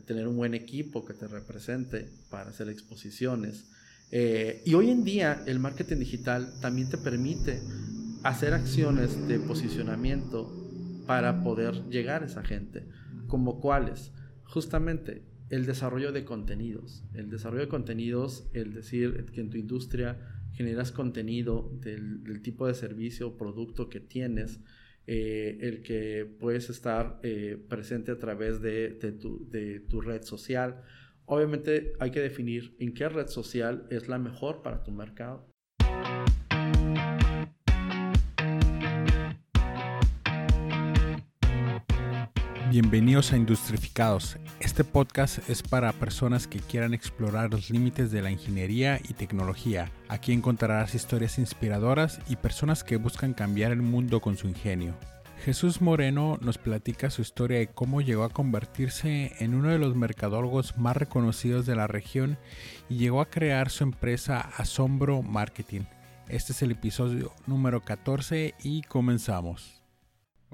tener un buen equipo que te represente para hacer exposiciones. Eh, y hoy en día el marketing digital también te permite hacer acciones de posicionamiento para poder llegar a esa gente. ¿Como cuáles? Justamente el desarrollo de contenidos. El desarrollo de contenidos, el decir que en tu industria generas contenido del, tipo de servicio o producto que tienes, eh, el que puedes estar eh, presente a través de, tu, de tu red social. Obviamente hay que definir en qué red social es la mejor para tu mercado Bienvenidos a Industrificados. Este podcast es para personas que quieran explorar los límites de la ingeniería y tecnología. Aquí encontrarás historias inspiradoras y personas que buscan cambiar el mundo con su ingenio. Jesús Moreno nos platica su historia de cómo llegó a convertirse en uno de los mercadólogos más reconocidos de la región y llegó a crear su empresa Asombro Marketing. Este es el episodio número 14 y comenzamos.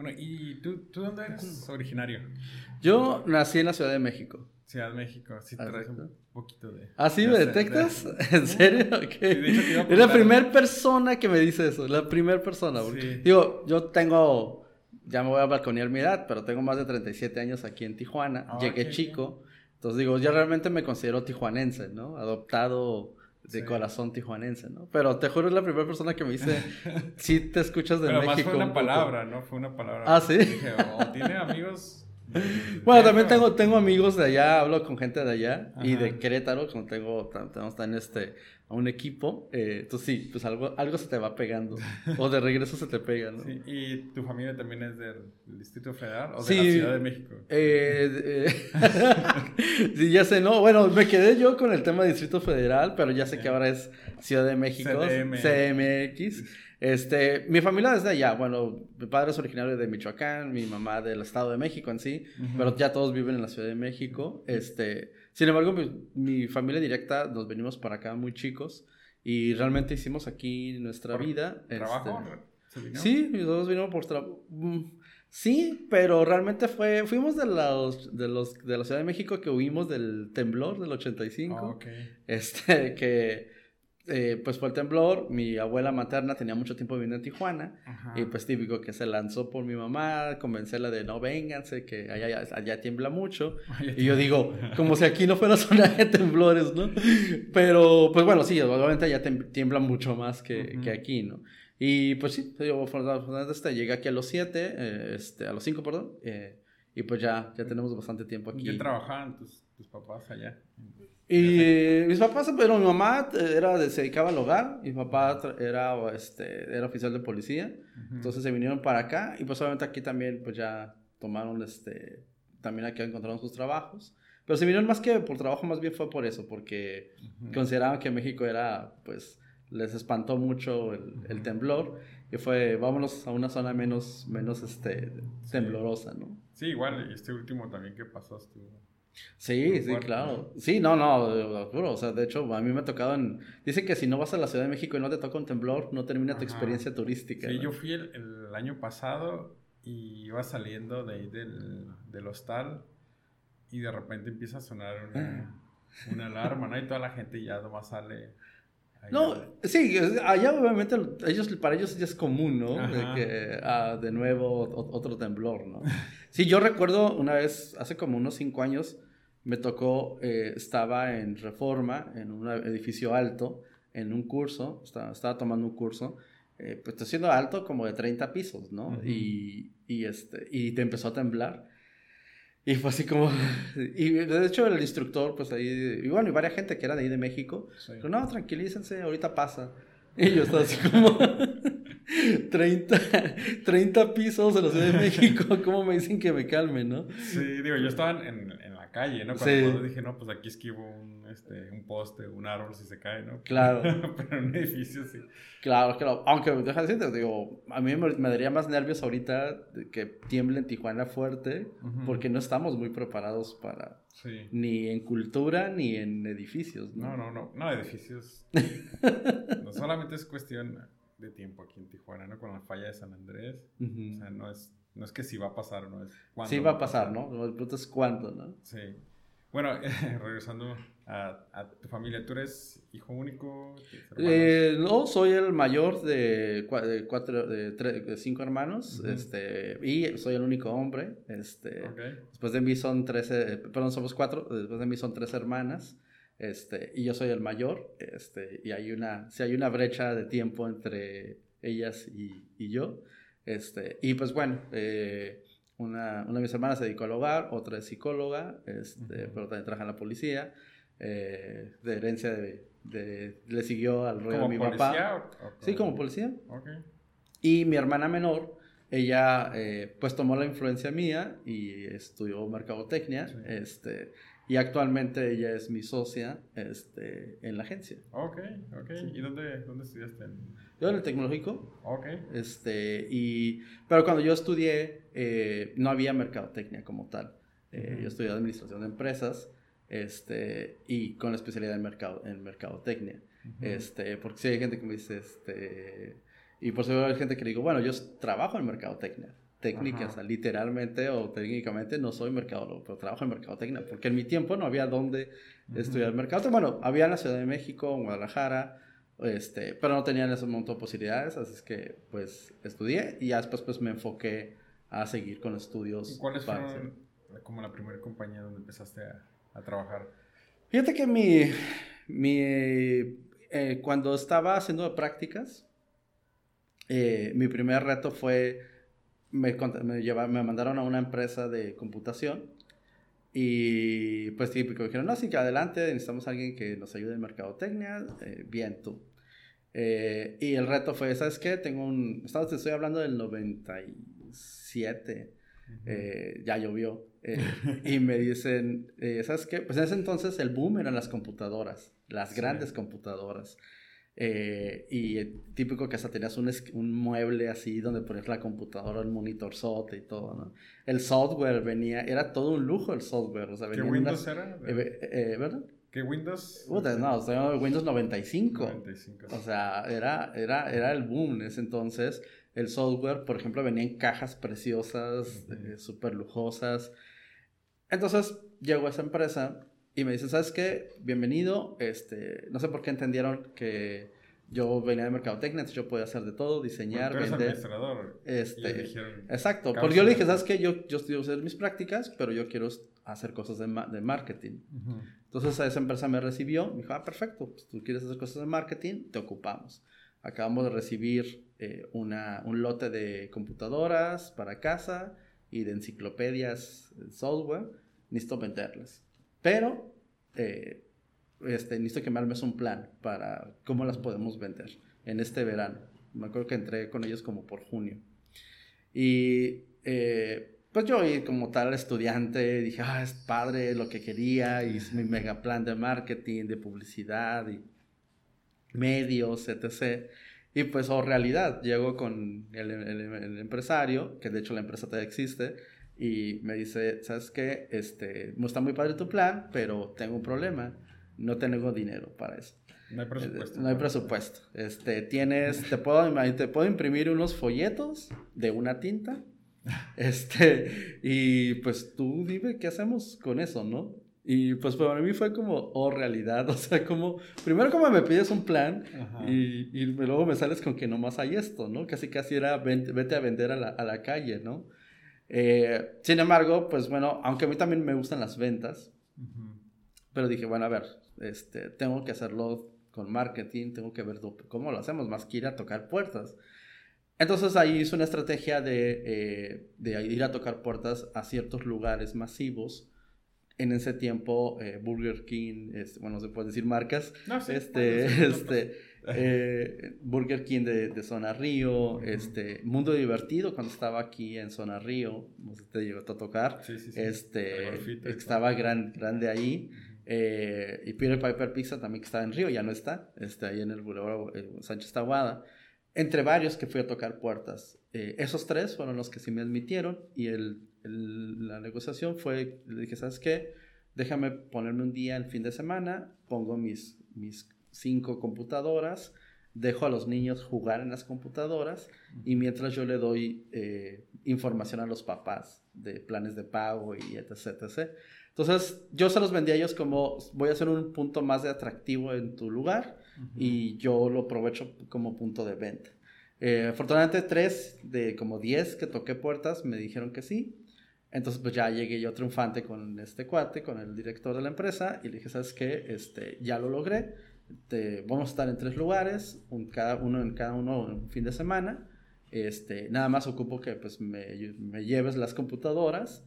Bueno, ¿y tú, tú dónde eres originario? Yo nací en la Ciudad de México. Ciudad de México, sí traes un poquito de... ¿Ah, sí? ¿Me detectas? ¿En serio? es la primera persona que me dice eso, la primera persona. Digo, yo tengo, ya me voy a balconear mi edad, pero tengo más de 37 años aquí en Tijuana. Ah, Llegué chico. Entonces digo, yo realmente me considero tijuanense, ¿no? Adoptado de corazón tijuanense, ¿no? Pero te juro es la primera persona que me dice, sí te escuchas de México. Pero más fue una palabra, ¿no? Fue una palabra. Ah, sí. Dije, oh, tiene amigos. Bueno, también tengo, tengo amigos de allá, hablo con gente de allá y de Querétaro, como tengo, tenemos también este, a un equipo, eh, entonces sí, pues algo, algo se te va pegando. o de regreso se te pega, ¿no? Sí, ¿Y tu familia también es del Distrito Federal o de la Ciudad de México? Eh, eh sí, ya sé, no. Bueno, me quedé yo con el tema de Distrito Federal, pero ya sé que ahora es Ciudad de México, CMX. Este, mi familia es de allá. Bueno, mi padre es originario de Michoacán, mi mamá del Estado de México en sí, pero ya todos viven en la Ciudad de México. Este, sin embargo, mi, familia directa nos venimos para acá muy chicos y realmente hicimos aquí nuestra vida. ¿Trabajo? Este, sí, dos vinimos por trabajo. Mm, sí, pero realmente fue, fuimos de los, de los, de la Ciudad de México que huimos del temblor del 85. Ah, okay. Este, que eh, pues fue el temblor, mi abuela materna tenía mucho tiempo viviendo en Tijuana y pues típico que se lanzó por mi mamá, convencerla de no vénganse, que allá, allá, tiembla mucho. y yo digo, como si aquí no fuera zona de temblores, ¿no? Pero pues bueno, sí, obviamente allá tiembla mucho más que, que aquí, ¿no? Y pues sí, yo este, llegué aquí a los 7, eh, este, a los 5, perdón, eh, y pues ya, ya tenemos bastante tiempo aquí. ¿Qué trabajaban tus, tus papás allá? Y mis papás, pero mi mamá era se dedicaba al hogar, mi papá era, este, era oficial de policía, entonces se vinieron para acá y pues obviamente aquí también pues ya tomaron, este, también aquí encontraron sus trabajos. Pero se vinieron más que por trabajo, más bien fue por eso, porque consideraban que México era, pues, les espantó mucho el, temblor y fue, vámonos a una zona menos, menos, este, temblorosa, ¿no? Sí, igual, este último también que pasó estuvo Sí, sí, claro. Sí, no, no, O sea, de hecho, a mí me ha tocado en... Dice que si no vas a la Ciudad de México y no te toca un temblor, no termina tu experiencia turística. Sí, yo fui el, año pasado y iba saliendo de ahí del, del hostal y de repente empieza a sonar una, una alarma, ¿no? Y toda la gente ya nomás sale... No, sí, allá obviamente ellos, para ellos ya es común, ¿no? De, que, ah, de nuevo otro temblor, ¿no? Sí, yo recuerdo una vez, hace como unos cinco años, me tocó, eh, estaba en Reforma, en un edificio alto, en un curso, estaba, estaba tomando un curso, eh, pues está siendo alto como de 30 pisos, ¿no? y, y, este, y te empezó a temblar. Y fue así como, y de hecho el instructor, pues ahí, y bueno, y varias gente que era de ahí de México, dijo, no, tranquilícense, ahorita pasa. Y yo estaba así como 30, 30 pisos en la Ciudad de México, ¿cómo me dicen que me calme, no? Sí, digo, yo estaba en, calle, ¿no? Cuando dije, no, pues aquí esquivo un, este, un poste, un árbol si se cae, ¿no? Claro. Pero en un edificio sí. Claro, claro. Aunque, deja de decirte, digo, a mí me, daría más nervios ahorita que tiemble en Tijuana fuerte, porque no estamos muy preparados para ni en cultura ni en edificios. ¿no? no, no, no, edificios. no solamente es cuestión de tiempo aquí en Tijuana, ¿no? Con la falla de San Andrés. O sea, no es, no es que si va a pasar, no es cuándo. Sí va a pasar, ¿no? El punto es cuándo, ¿no? Sí. Bueno, regresando a, tu familia, ¿tú eres hijo único? Eh, no, soy el mayor de, cuatro, de, cinco hermanos, este, y soy el único hombre. Este, Después de mí son tres, perdón, somos cuatro, después de mí son tres hermanas. Este, y yo soy el mayor, este, y hay una, si hay una brecha de tiempo entre ellas y, y yo, este, y pues bueno, eh, una, una, de mis hermanas se dedicó al hogar, otra es psicóloga, este, pero también trabaja en la policía, eh, de herencia de, de, le siguió al rollo de mi papá. sí, como policía. Y mi hermana menor, ella eh, pues tomó la influencia mía y estudió mercadotecnia, este, y actualmente ella es mi socia este, en la agencia. Ok, ok. ¿Y dónde, dónde estudiaste? Yo en el tecnológico. Ok. Este, y, pero cuando yo estudié, eh, no había mercadotecnia como tal. Eh, yo estudié administración de empresas este, y con la especialidad en, mercado, en mercadotecnia. este, porque si hay gente que me dice, este, y por eso hay gente que le digo, bueno, yo trabajo en mercadotecnia técnica, o sea, literalmente o técnicamente no soy mercadólogo, pero trabajo en mercadotecnia, porque en mi tiempo no había dónde estudiar mercado. Bueno, había en la Ciudad de México, en Guadalajara, este, pero no tenía en ese momento posibilidades, así es que pues estudié y ya después pues me enfoqué a seguir con estudios. ¿Y cuáles fueron como la primera compañía donde empezaste a, a trabajar? Fíjate que mi, mi eh, cuando estaba haciendo prácticas, eh, mi primer reto fue, me, me, me mandaron a una empresa de computación y pues típico, dijeron, no, sí, que adelante, necesitamos a alguien que nos ayude en mercadotecnia, eh, bien tú. Eh, y el reto fue, ¿sabes qué? Tengo un, te estoy hablando del 97, eh, ya llovió, y me dicen, ¿sabes qué? Pues en ese entonces el boom eran las computadoras, las grandes computadoras. Eh, y típico que hasta tenías un, un, mueble así donde ponías la computadora, el monitor SOT y todo, ¿no? El software venía, era todo un lujo el software. O sea, ¿Qué Windows era? Eh, eh, ¿Verdad? ¿Qué Windows? no, o Windows 95. 95. O sea, era, era, era el boom en ese entonces. El software, por ejemplo, venía en cajas preciosas, súper lujosas. Entonces, llegó esa empresa y me dicen, ¿sabes qué? Bienvenido. Este, no sé por qué entendieron que yo venía de mercadotecnia, entonces yo podía hacer de todo, diseñar, vender. administrador. Este, exacto. Porque yo le dije, ¿sabes qué? Yo, yo estudio hacer mis prácticas, pero yo quiero hacer cosas de, de marketing. Entonces esa empresa me recibió, me dijo, ah, perfecto, pues tú quieres hacer cosas de marketing, te ocupamos. Acabamos de recibir eh, una, un lote de computadoras para casa y de enciclopedias, software, necesito venderlas. Pero eh, este, necesito que me armes un plan para cómo las podemos vender en este verano. Me acuerdo que entré con ellos como por junio. Y eh, pues yo como tal estudiante dije, ah, es padre lo que quería, y es mi mega plan de marketing, de publicidad y medios, etc. Y pues, oh, realidad, llego con el, el, empresario, que de hecho la empresa todavía existe, y me dice, ¿sabes qué? Este, está muy padre tu plan, pero tengo un problema. No tengo dinero para eso. No hay presupuesto. No hay presupuesto. Este, tienes, te puedo, te puedo imprimir unos folletos de una tinta. Este, y pues tú dime qué hacemos con eso, ¿no? Y pues para mí fue como, oh, realidad, o sea, como, primero como me pides un plan y, y, luego me sales con que nomás hay esto, ¿no? Casi casi era vete, a vender a la, a la calle, ¿no? Eh, sin embargo, pues bueno, aunque a mí también me gustan las ventas, pero dije, bueno, a ver, este, tengo que hacerlo con marketing, tengo que ver cómo lo hacemos, más que ir a tocar puertas. Entonces ahí hice una estrategia de, eh, de ir a tocar puertas a ciertos lugares masivos. En ese tiempo, eh, Burger King, bueno, se puede decir marcas, no, este, este, eh, Burger King de, Zona Río, este, Mundo Divertido cuando estaba aquí en Zona Río, no sé si te llegó a tocar, este, estaba gran, grande ahí. Eh, y Peter Piper Pizza también que estaba en Río, ya no está, este, ahí en el Boulevard Sánchez Taguada. Entre varios que fui a tocar puertas. esos tres fueron los que sí me admitieron y el, la negociación fue, le dije, ¿sabes qué? Déjame ponerme un día el fin de semana, pongo mis, mis cinco computadoras, dejo a los niños jugar en las computadoras y mientras yo le doy eh, información a los papás de planes de pago y etc, etc. Entonces, yo se los vendía a ellos como, voy a hacer un punto más de atractivo en tu lugar y yo lo aprovecho como punto de venta. Eh, afortunadamente, tres de como diez que toqué puertas me dijeron que sí. Entonces, pues ya llegué yo triunfante con este cuate, con el director de la empresa, y le dije, ¿sabes qué? Este, ya lo logré. vamos a estar en tres lugares, un, cada uno en cada uno un fin de semana. Este, nada más ocupo que pues me, me lleves las computadoras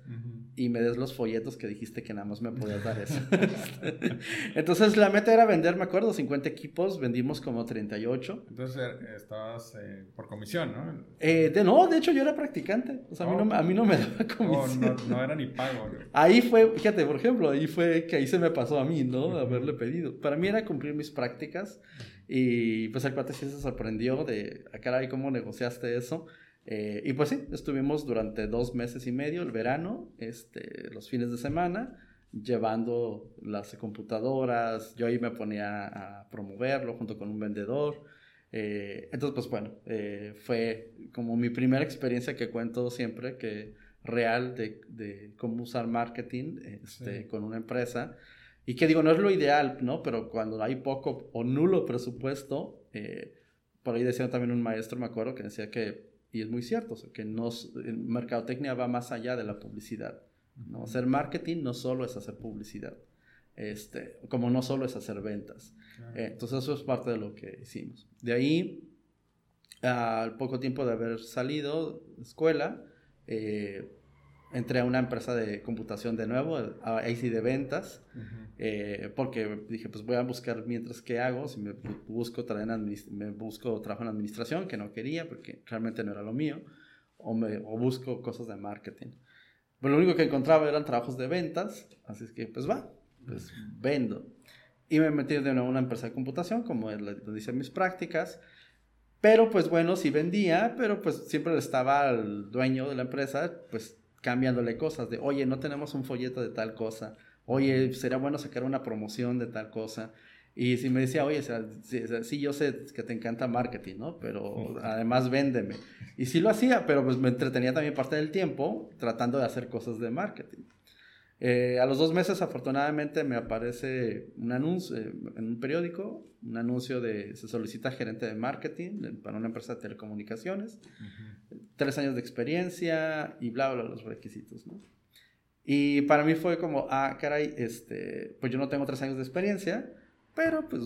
y me des los folletos que dijiste que nada más me podías dar eso. Entonces la meta era vender, me acuerdo, 50 equipos, vendimos como 38. Entonces eh, estabas eh, por comisión, ¿no? Eh, de, no, de hecho yo era practicante, o sea, a, mí no, a mí no me daba oh, comisión. no, no, era ni pago. Ahí fue, fíjate, por ejemplo, ahí fue que ahí se me pasó a mí, ¿no? Haberle pedido. Para mí era cumplir mis prácticas. Y pues el cuate sí se sorprendió de, a ah, caray, ¿cómo negociaste eso? Eh, y pues sí, estuvimos durante dos meses y medio, el verano, este, los fines de semana, llevando las computadoras. Yo ahí me ponía a promoverlo junto con un vendedor. Eh, entonces, pues bueno, eh, fue como mi primera experiencia que cuento siempre, que real de, de cómo usar marketing este, con una empresa. Y que digo, no es lo ideal, ¿no? Pero cuando hay poco o nulo presupuesto, eh, por ahí decía también un maestro, me acuerdo, que decía que, y es muy cierto, que no, mercadotecnia va más allá de la publicidad. ¿no? Hacer marketing no solo es hacer publicidad, este, como no solo es hacer ventas. Eh, entonces eso es parte de lo que hicimos. De ahí, al poco tiempo de haber salido de escuela, eh, entré a una empresa de computación de nuevo, ahí sí de ventas, eh, porque dije, pues voy a buscar mientras que hago, si me busco, me busco trabajo en administración, que no quería porque realmente no era lo mío, o, me, o busco cosas de marketing. Pero lo único que encontraba eran trabajos de ventas, así es que pues va, pues vendo. Y me metí de nuevo a una empresa de computación, como donde hice mis prácticas, pero pues bueno, sí vendía, pero pues siempre estaba el dueño de la empresa, pues cambiándole cosas de, oye, no tenemos un folleto de tal cosa, oye, sería bueno sacar una promoción de tal cosa. Y si me decía, oye, sí, yo sé que te encanta marketing, ¿no? Pero además véndeme. Y sí lo hacía, pero pues me entretenía también parte del tiempo tratando de hacer cosas de marketing. Eh, a los dos meses, afortunadamente, me aparece un anuncio eh, en un periódico, un anuncio de se solicita gerente de marketing para una empresa de telecomunicaciones, tres años de experiencia y bla, bla, los requisitos, ¿no? Y para mí fue como, ah, caray, este, pues yo no tengo tres años de experiencia, pero pues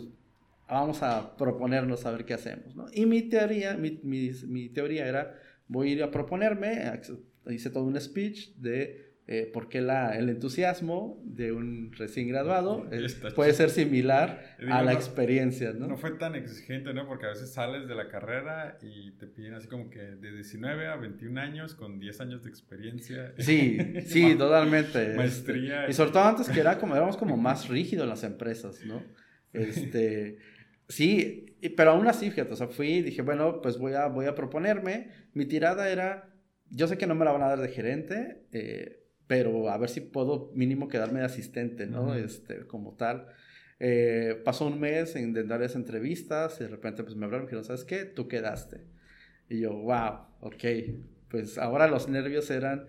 vamos a proponernos a ver qué hacemos, ¿no? Y mi teoría, mi, mi, mi teoría era, voy a ir a proponerme, hice todo un speech de eh, porque la, el entusiasmo de un recién graduado puede ser similar a la experiencia, ¿no? No fue tan exigente, ¿no? Porque a veces sales de la carrera y te piden así como que de 19 a 21 años con 10 años de experiencia. Sí, sí, totalmente. Maestría. y sobre todo antes que era como, éramos como más rígidos las empresas, ¿no? Este... Sí, pero aún así, fíjate, o sea, fui y dije, bueno, pues voy a, voy a proponerme. Mi tirada era, yo sé que no me la van a dar de gerente, eh, pero a ver si puedo mínimo quedarme de asistente, ¿no? Este, como tal. Eh, pasó un mes en esas entrevistas y de repente pues me hablaron y dijeron, ¿sabes qué? Tú quedaste. Y yo, wow, ok. Pues ahora los nervios eran,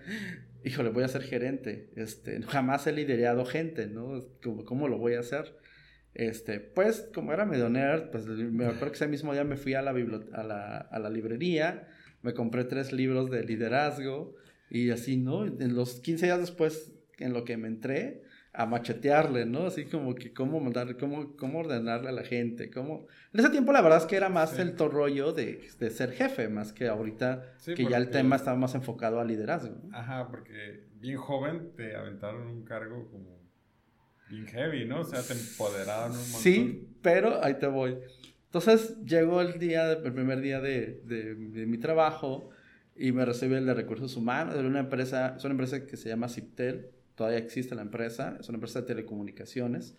híjole, voy a ser gerente. Este, jamás he liderado gente, ¿no? ¿Cómo, ¿Cómo, lo voy a hacer? Este, pues como era medio nerd, pues me acuerdo que ese mismo día me fui a la, a la, a la librería, me compré tres libros de liderazgo, y así, ¿no? En los 15 días después, en lo que me entré, a machetearle, ¿no? Así como que cómo mandar, cómo, cómo ordenarle a la gente, cómo... En ese tiempo la verdad es que era más el rollo de, de, ser jefe, más que ahorita que ya el tema estaba más enfocado al liderazgo. Ajá, porque bien joven te aventaron un cargo como bien heavy, ¿no? O sea, te empoderaron un montón. Sí, pero ahí te voy. Entonces llegó el día, el primer día de, de, de mi trabajo y me recibe el de recursos humanos de una empresa, es una empresa que se llama Ciptel, todavía existe la empresa, es una empresa de telecomunicaciones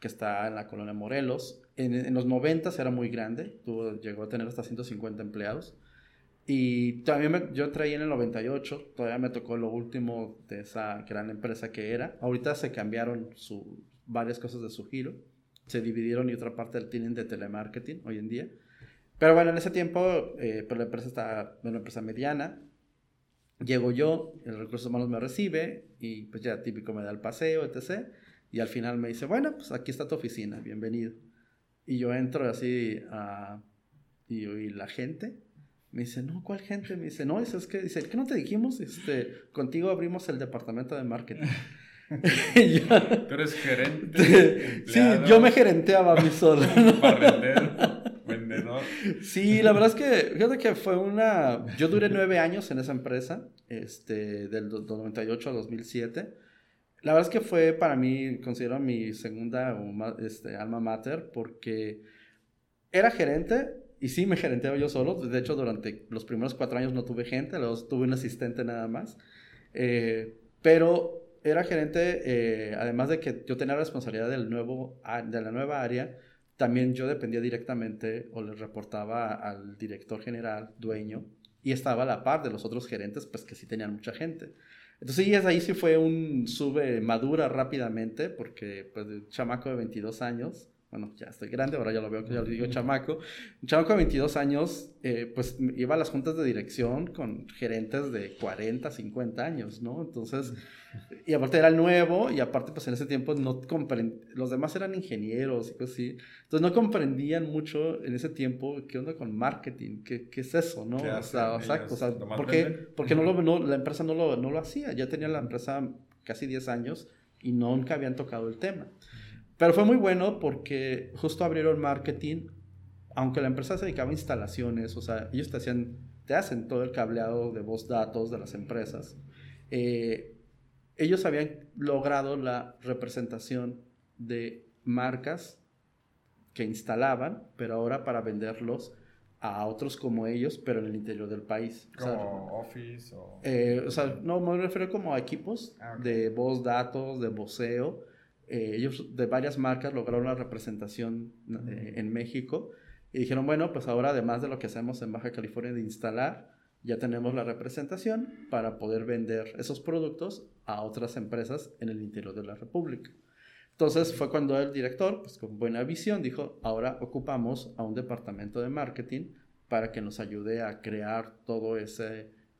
que está en la colonia Morelos. En, en los 90 era muy grande, tuvo, llegó a tener hasta 150 empleados. Y también yo traía en el 98, todavía me tocó lo último de esa gran empresa que era. Ahorita se cambiaron su, varias cosas de su giro, se dividieron y otra parte tienen de telemarketing hoy en día. Pero bueno, en ese tiempo, eh, pues la empresa está, una empresa mediana. Llego yo, el recursos humanos me recibe y pues ya típico me da el paseo, etc. Y al final me dice, bueno, pues aquí está tu oficina, bienvenido. Y yo entro así a... y, y la gente me dice, no, ¿cuál gente? Me dice, no, es que, dice, ¿qué no te dijimos? Este, contigo abrimos el departamento de marketing. Tú eres gerente. sí, yo me gerenteaba a mí solo. vendedor. Sí, la verdad es que, fíjate que fue una... Yo duré nueve años en esa empresa, este, del 98 a 2007. La verdad es que fue para mí, considero mi segunda este, alma mater, porque era gerente, y sí me gerenteaba yo solo. De hecho, durante los primeros cuatro años no tuve gente, luego tuve un asistente nada más. Eh, pero era gerente, eh, además de que yo tenía la responsabilidad del nuevo, de la nueva área, también yo dependía directamente o le reportaba al director general, dueño, y estaba a la par de los otros gerentes, pues que sí tenían mucha gente. Entonces, sí, ahí sí fue un sube madura rápidamente, porque pues chamaco de 22 años, bueno, ya estoy grande, ahora ya lo veo ya lo digo chamaco, un chamaco de 22 años, eh, pues iba a las juntas de dirección con gerentes de 40, 50 años, ¿no? Entonces, y aparte era el nuevo, y aparte, pues en ese tiempo no comprendía, los demás eran ingenieros y cosas así, entonces no comprendían mucho en ese tiempo qué onda con marketing, qué, qué es eso, ¿no? O sea, o sea, o sea ¿por qué? Porque no lo, no, la empresa no lo, no lo hacía, ya tenía la empresa casi 10 años y nunca habían tocado el tema. Pero fue muy bueno porque justo abrieron marketing, aunque la empresa se dedicaba a instalaciones, o sea, ellos te hacían, te hacen todo el cableado de voz datos de las empresas. Eh, ellos habían logrado la representación de marcas que instalaban, pero ahora para venderlos a otros como ellos, pero en el interior del país. ¿Como Office o...? Eh, o sea, no, me refiero como a equipos ah, de voz, datos, de voceo. Eh, ellos de varias marcas lograron la representación eh, en México y dijeron, bueno, pues ahora además de lo que hacemos en Baja California de instalar, ya tenemos la representación para poder vender esos productos a otras empresas en el interior de la República. Entonces fue cuando el director, pues con buena visión, dijo, ahora ocupamos a un departamento de marketing para que nos ayude a crear toda esa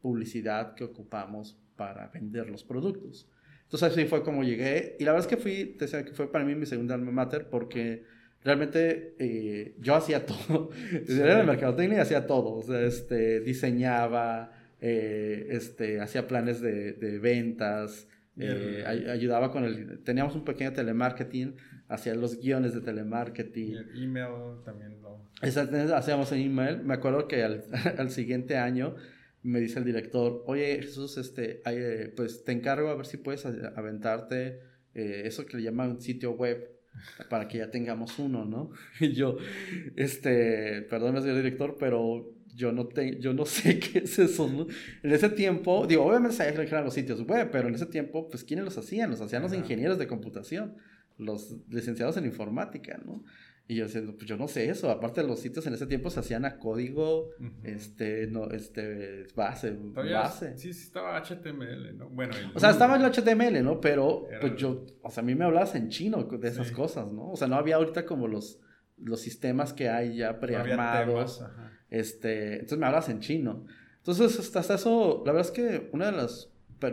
publicidad que ocupamos para vender los productos. Entonces así fue como llegué y la verdad es que fui, te decía que fue para mí mi segunda alma mater porque realmente eh, yo hacía todo. Era de mercadotecnia y hacía todo. O sea, este, diseñaba, eh, este, hacía planes de, de ventas, eh, ayudaba con el... Teníamos un pequeño telemarketing, hacía los guiones de telemarketing. Y el email también lo... hacíamos el email. Me acuerdo que al, al, siguiente año me dice el director, oye Jesús, este, pues te encargo a ver si puedes aventarte eso que le llaman sitio web para que ya tengamos uno, ¿no? Y yo, este, perdón, señor director, pero yo no, te, yo no sé qué es eso, ¿no? En ese tiempo, digo, obviamente sabía que eran los sitios web, pero en ese tiempo, pues, ¿quiénes los hacían? Los hacían los ingenieros de computación, los licenciados en informática, ¿no? Y yo decía, pues yo no sé eso. Aparte, los sitios en ese tiempo se hacían a código, este, no, este, base, base. Sí, sí, estaba HTML, ¿no? Bueno. o sea, estaba el HTML, ¿no? Pero, pues yo, o sea, a mí me hablabas en chino de esas cosas, ¿no? O sea, no había ahorita como los, los sistemas que hay ya prearmados. este, entonces me hablas en chino. Entonces, hasta eso, la verdad es que una de las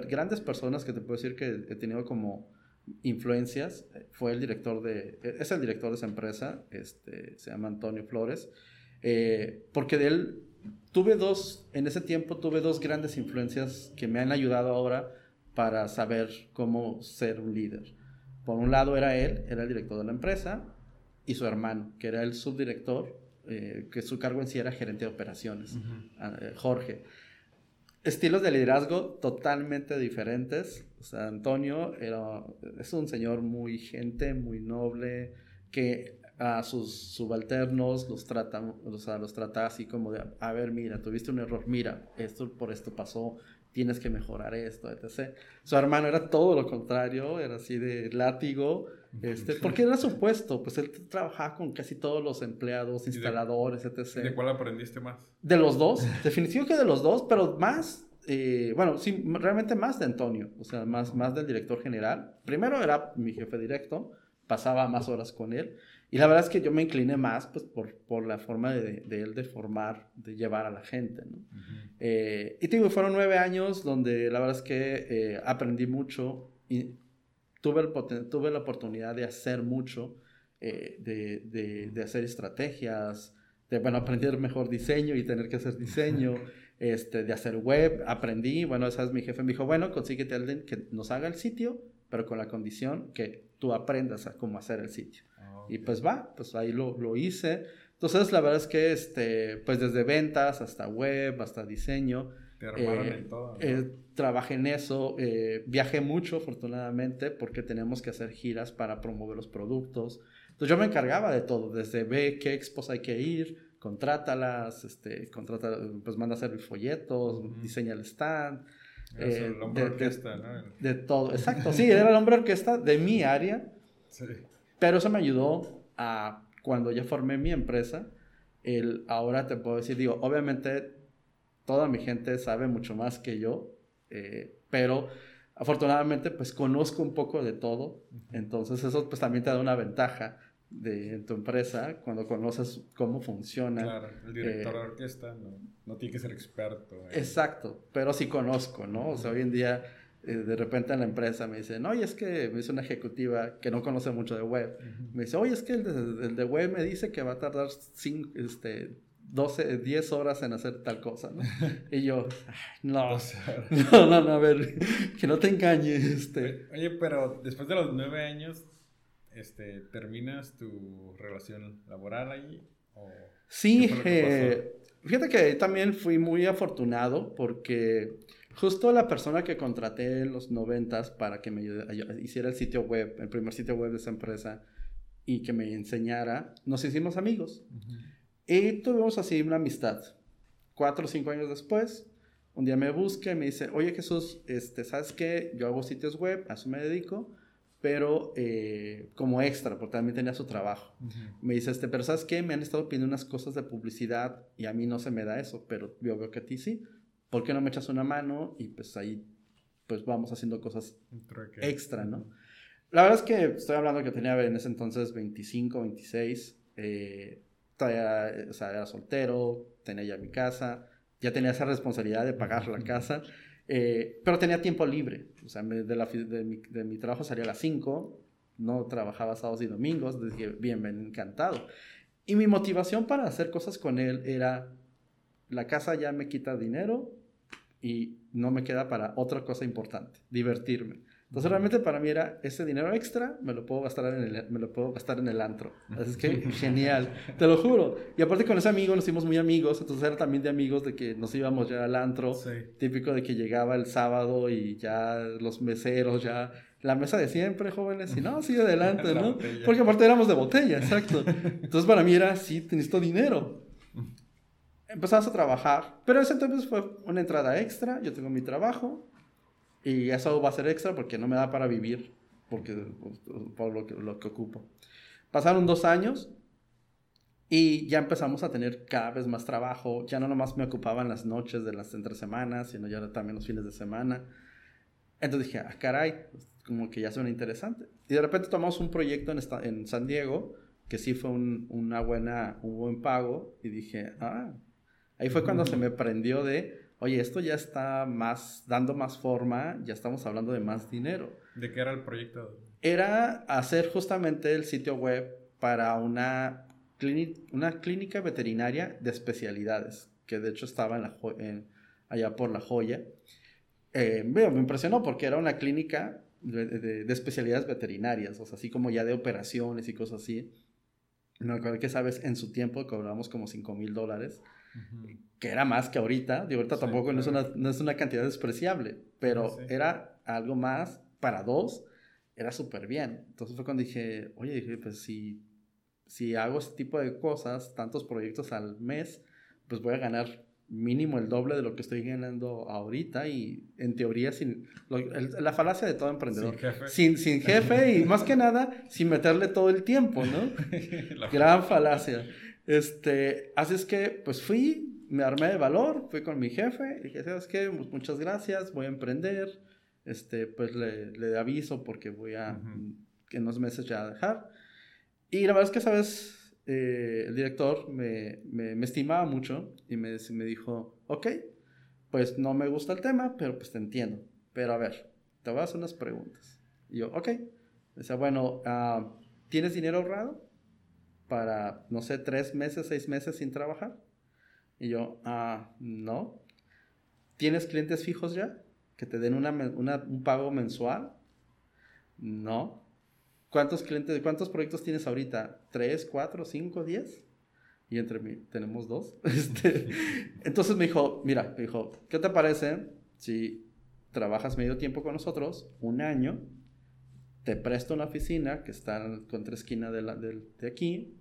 grandes personas que te puedo decir que he tenido como influencias eh, fue el director de, es el director de esa empresa, este, se llama Antonio Flores, eh, porque de él tuve dos, en ese tiempo tuve dos grandes influencias que me han ayudado ahora para saber cómo ser un líder. Por un lado era él, era el director de la empresa, y su hermano, que era el subdirector, eh, que su cargo en sí era gerente de operaciones, Jorge estilos de liderazgo totalmente diferentes. O sea, Antonio era, es un señor muy gente, muy noble, que a sus subalternos los trata, o sea, los trata así como de, a ver, mira, tuviste un error, mira, esto por esto pasó, tienes que mejorar esto, etc. Su hermano era todo lo contrario, era así de látigo, este, porque era su puesto, pues él trabajaba con casi todos los empleados, instaladores, etc. ¿De cuál aprendiste más? De los dos, definitivamente que de los dos, pero más, eh, bueno, sí, realmente más de Antonio, o sea, más, más del director general. Primero era mi jefe directo, pasaba más horas con él. Y la verdad es que yo me incliné más pues, por, por la forma de, de, él de formar, de llevar a la gente. ¿no? eh, y digo, fueron nueve años donde la verdad es que eh, aprendí mucho y tuve, el, tuve la oportunidad de hacer mucho, eh, de, de, de, hacer estrategias, de, bueno, aprender mejor diseño y tener que hacer diseño, este, de hacer web. Aprendí, bueno, esa es mi jefe, me dijo, bueno, consíguete a alguien que nos haga el sitio, pero con la condición que tú aprendas a cómo hacer el sitio. Y pues va, pues ahí lo, lo, hice. Entonces, la verdad es que, este, pues desde ventas hasta web, hasta diseño. Te armaron eh, en todo. ¿no? eh, trabajé en eso. Eh, viajé mucho, afortunadamente, porque tenemos que hacer giras para promover los productos. Entonces, yo me encargaba de todo, desde ve qué expos hay que ir, contrátalas, este, contrata, pues manda a hacer folletos, uh -huh. diseña el stand. Eh, el hombre de, orquesta, ¿no? De todo, exacto. Sí, era el hombre orquesta de mi área. Sí. Pero eso me ayudó a, cuando ya formé mi empresa, el, ahora te puedo decir, digo, obviamente toda mi gente sabe mucho más que yo, eh, pero afortunadamente pues conozco un poco de todo, entonces eso pues también te da una ventaja de en tu empresa cuando conoces cómo funciona. Claro, el director eh, de orquesta no, no, tiene que ser experto. Eh. Exacto, pero sí conozco, ¿no? O sea, hoy en día eh, de repente en la empresa me dicen, oye, es que me dice una ejecutiva que no conoce mucho de web, uh -huh. me dice, oye, es que el de, el de, web me dice que va a tardar cinco, este, 12, 10 horas en hacer tal cosa, ¿no? Y yo, no, no, no, no, a ver, que no te engañes. Este. Oye, pero después de los nueve años, este, ¿terminas tu relación laboral ahí? ¿O sí, eh, fíjate que también fui muy afortunado porque justo la persona que contraté en los noventas para que me hiciera el sitio web, el primer sitio web de esa empresa y que me enseñara, nos hicimos amigos. Uh -huh. Y tuvimos así una amistad. Cuatro o cinco años después, un día me busca y me dice, oye Jesús, este, ¿sabes qué? Yo hago sitios web, a eso me dedico, pero eh, como extra, porque también tenía su trabajo. Uh -huh. Me dice, este, pero ¿sabes qué? Me han estado pidiendo unas cosas de publicidad y a mí no se me da eso, pero yo veo que a ti sí. ¿Por qué no me echas una mano? Y pues ahí, pues vamos haciendo cosas extra, ¿no? La verdad es que estoy hablando que tenía en ese entonces 25, 26, eh, todavía, o sea, era soltero, tenía ya mi casa, ya tenía esa responsabilidad de pagar la casa, eh, pero tenía tiempo libre, o sea, de, la, de, mi, de mi trabajo salía a las 5, no trabajaba sábados y domingos, dije, bien, me encantado. Y mi motivación para hacer cosas con él era, la casa ya me quita dinero y no me queda para otra cosa importante, divertirme. Entonces realmente para mí era ese dinero extra me lo puedo gastar en el, me lo puedo gastar en el antro. Así es que genial, te lo juro. Y aparte con ese amigo nos hicimos muy amigos, entonces era también de amigos de que nos íbamos ya al antro, sí. típico de que llegaba el sábado y ya los meseros ya la mesa de siempre, jóvenes, y no, sigue adelante, ¿no? Porque aparte éramos de botella, exacto. Entonces para mí era, sí, necesito dinero. Empezamos a trabajar, pero ese entonces fue una entrada extra, yo tengo mi trabajo, y eso va a ser extra porque no me da para vivir porque, por lo que, lo que ocupo. Pasaron dos años y ya empezamos a tener cada vez más trabajo. Ya no nomás me ocupaban las noches de las entre semanas, sino ya también los fines de semana. Entonces dije, ah, caray, como que ya suena interesante. Y de repente tomamos un proyecto en, esta, en San Diego, que sí fue un, una buena, un buen pago. Y dije, ah, ahí fue cuando se me prendió de oye, esto ya está más, dando más forma, ya estamos hablando de más dinero. ¿De qué era el proyecto? Era hacer justamente el sitio web para una, una clínica veterinaria de especialidades, que de hecho estaba en la en, allá por La Joya. Eh, me impresionó porque era una clínica de, de, de, especialidades veterinarias, o sea, así como ya de operaciones y cosas así. Me acuerdo que, sabes, en su tiempo cobramos como 5 mil dólares. Uh -huh. que era más que ahorita, de ahorita sí, tampoco claro. no, es una, no es una cantidad despreciable, pero sí. era algo más para dos, era súper bien. Entonces fue cuando dije, oye, dije, pues si, si hago este tipo de cosas, tantos proyectos al mes, pues voy a ganar mínimo el doble de lo que estoy ganando ahorita y en teoría sin lo, el, la falacia de todo emprendedor sin jefe. Sin, sin jefe y más que nada sin meterle todo el tiempo no gran falacia este, así es que, pues fui, me armé de valor, fui con mi jefe, y dije, ¿sabes qué? Pues muchas gracias, voy a emprender, este, pues le, le aviso porque voy a, uh -huh. en unos meses ya dejar. Y la verdad es que, ¿sabes? Eh, el director me, me, me, estimaba mucho y me, me dijo, ok, pues no me gusta el tema, pero pues te entiendo. Pero a ver, te voy a hacer unas preguntas. Y yo, ok. Dice, bueno, uh, ¿tienes dinero ahorrado para, no sé, tres meses, seis meses sin trabajar? Y yo, ah, no. ¿Tienes clientes fijos ya? ¿Que te den una, un pago mensual? No. ¿Cuántos clientes, cuántos proyectos tienes ahorita? ¿Tres, cuatro, cinco, diez? Y entre mí tenemos dos. Este, entonces me dijo, mira, me dijo, ¿qué te parece si trabajas medio tiempo con nosotros, un año, te presto una oficina que está en contra esquina de, la, de, de aquí,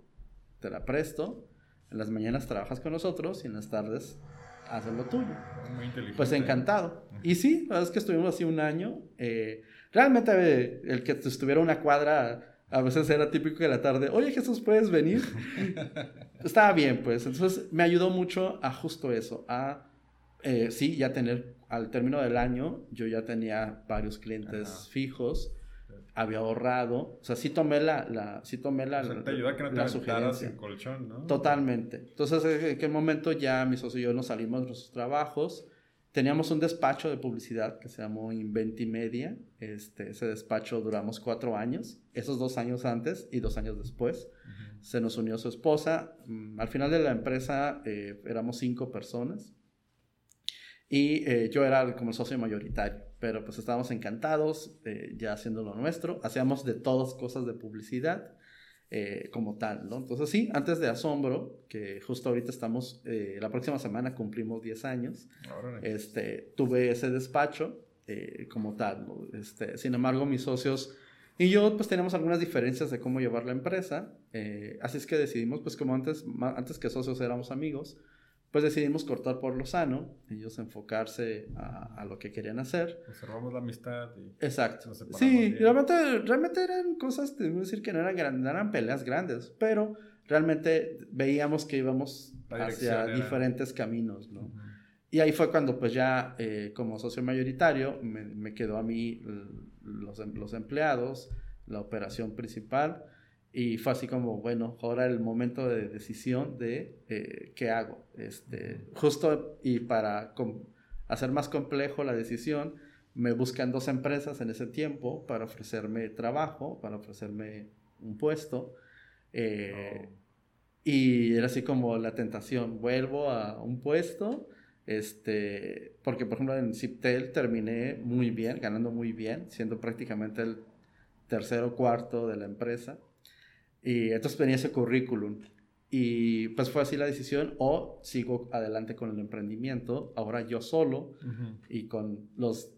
te la presto, en las mañanas trabajas con nosotros y en las tardes haces lo tuyo. Muy inteligente. Pues encantado. Y sí, la verdad es que estuvimos así un año. Eh, realmente eh, el que estuviera una cuadra a veces era típico que la tarde, oye Jesús, ¿puedes venir? Estaba bien, pues. Entonces me ayudó mucho a justo eso, a, eh, sí, ya tener, al término del año, yo ya tenía varios clientes fijos había ahorrado. O sea, sí tomé la, la sí tomé la, te ayuda a que no te sugerencia. colchón, ¿no? Totalmente. Entonces, en aquel momento ya mi socio y yo nos salimos de nuestros trabajos. Teníamos un despacho de publicidad que se llamó Inventi Media. Este, ese despacho duramos cuatro años. Esos dos años antes y dos años después. Se nos unió su esposa. Mm, al final de la empresa eh, éramos cinco personas. Y eh, yo era como el socio mayoritario, pero pues estábamos encantados eh, ya haciendo lo nuestro. Hacíamos de todas cosas de publicidad eh, como tal, ¿no? Entonces sí, antes de Asombro, que justo ahorita estamos, la próxima semana cumplimos 10 años, este, tuve ese despacho como tal, ¿no? este, sin embargo mis socios y yo pues tenemos algunas diferencias de cómo llevar la empresa, así es que decidimos pues como antes, antes que socios éramos amigos, pues decidimos cortar por lo sano, ellos enfocarse a, lo que querían hacer. Observamos la amistad. Y Exacto. Sí, realmente, realmente eran cosas, te decir que no eran grandes, eran peleas grandes, pero realmente veíamos que íbamos hacia diferentes caminos, ¿no? Y ahí fue cuando pues ya eh, como socio mayoritario me, me, quedó a mí los, los empleados, la operación principal y fue así como, bueno, ahora el momento de decisión de eh, qué hago. Este, justo y para hacer más complejo la decisión, me buscan dos empresas en ese tiempo para ofrecerme trabajo, para ofrecerme un puesto. Eh, oh. Y era así como la tentación, vuelvo a un puesto, este, porque por ejemplo en Ciptel terminé muy bien, ganando muy bien, siendo prácticamente el tercero cuarto de la empresa. Y entonces venía ese currículum. Y pues fue así la decisión, o sigo adelante con el emprendimiento, ahora yo solo y con los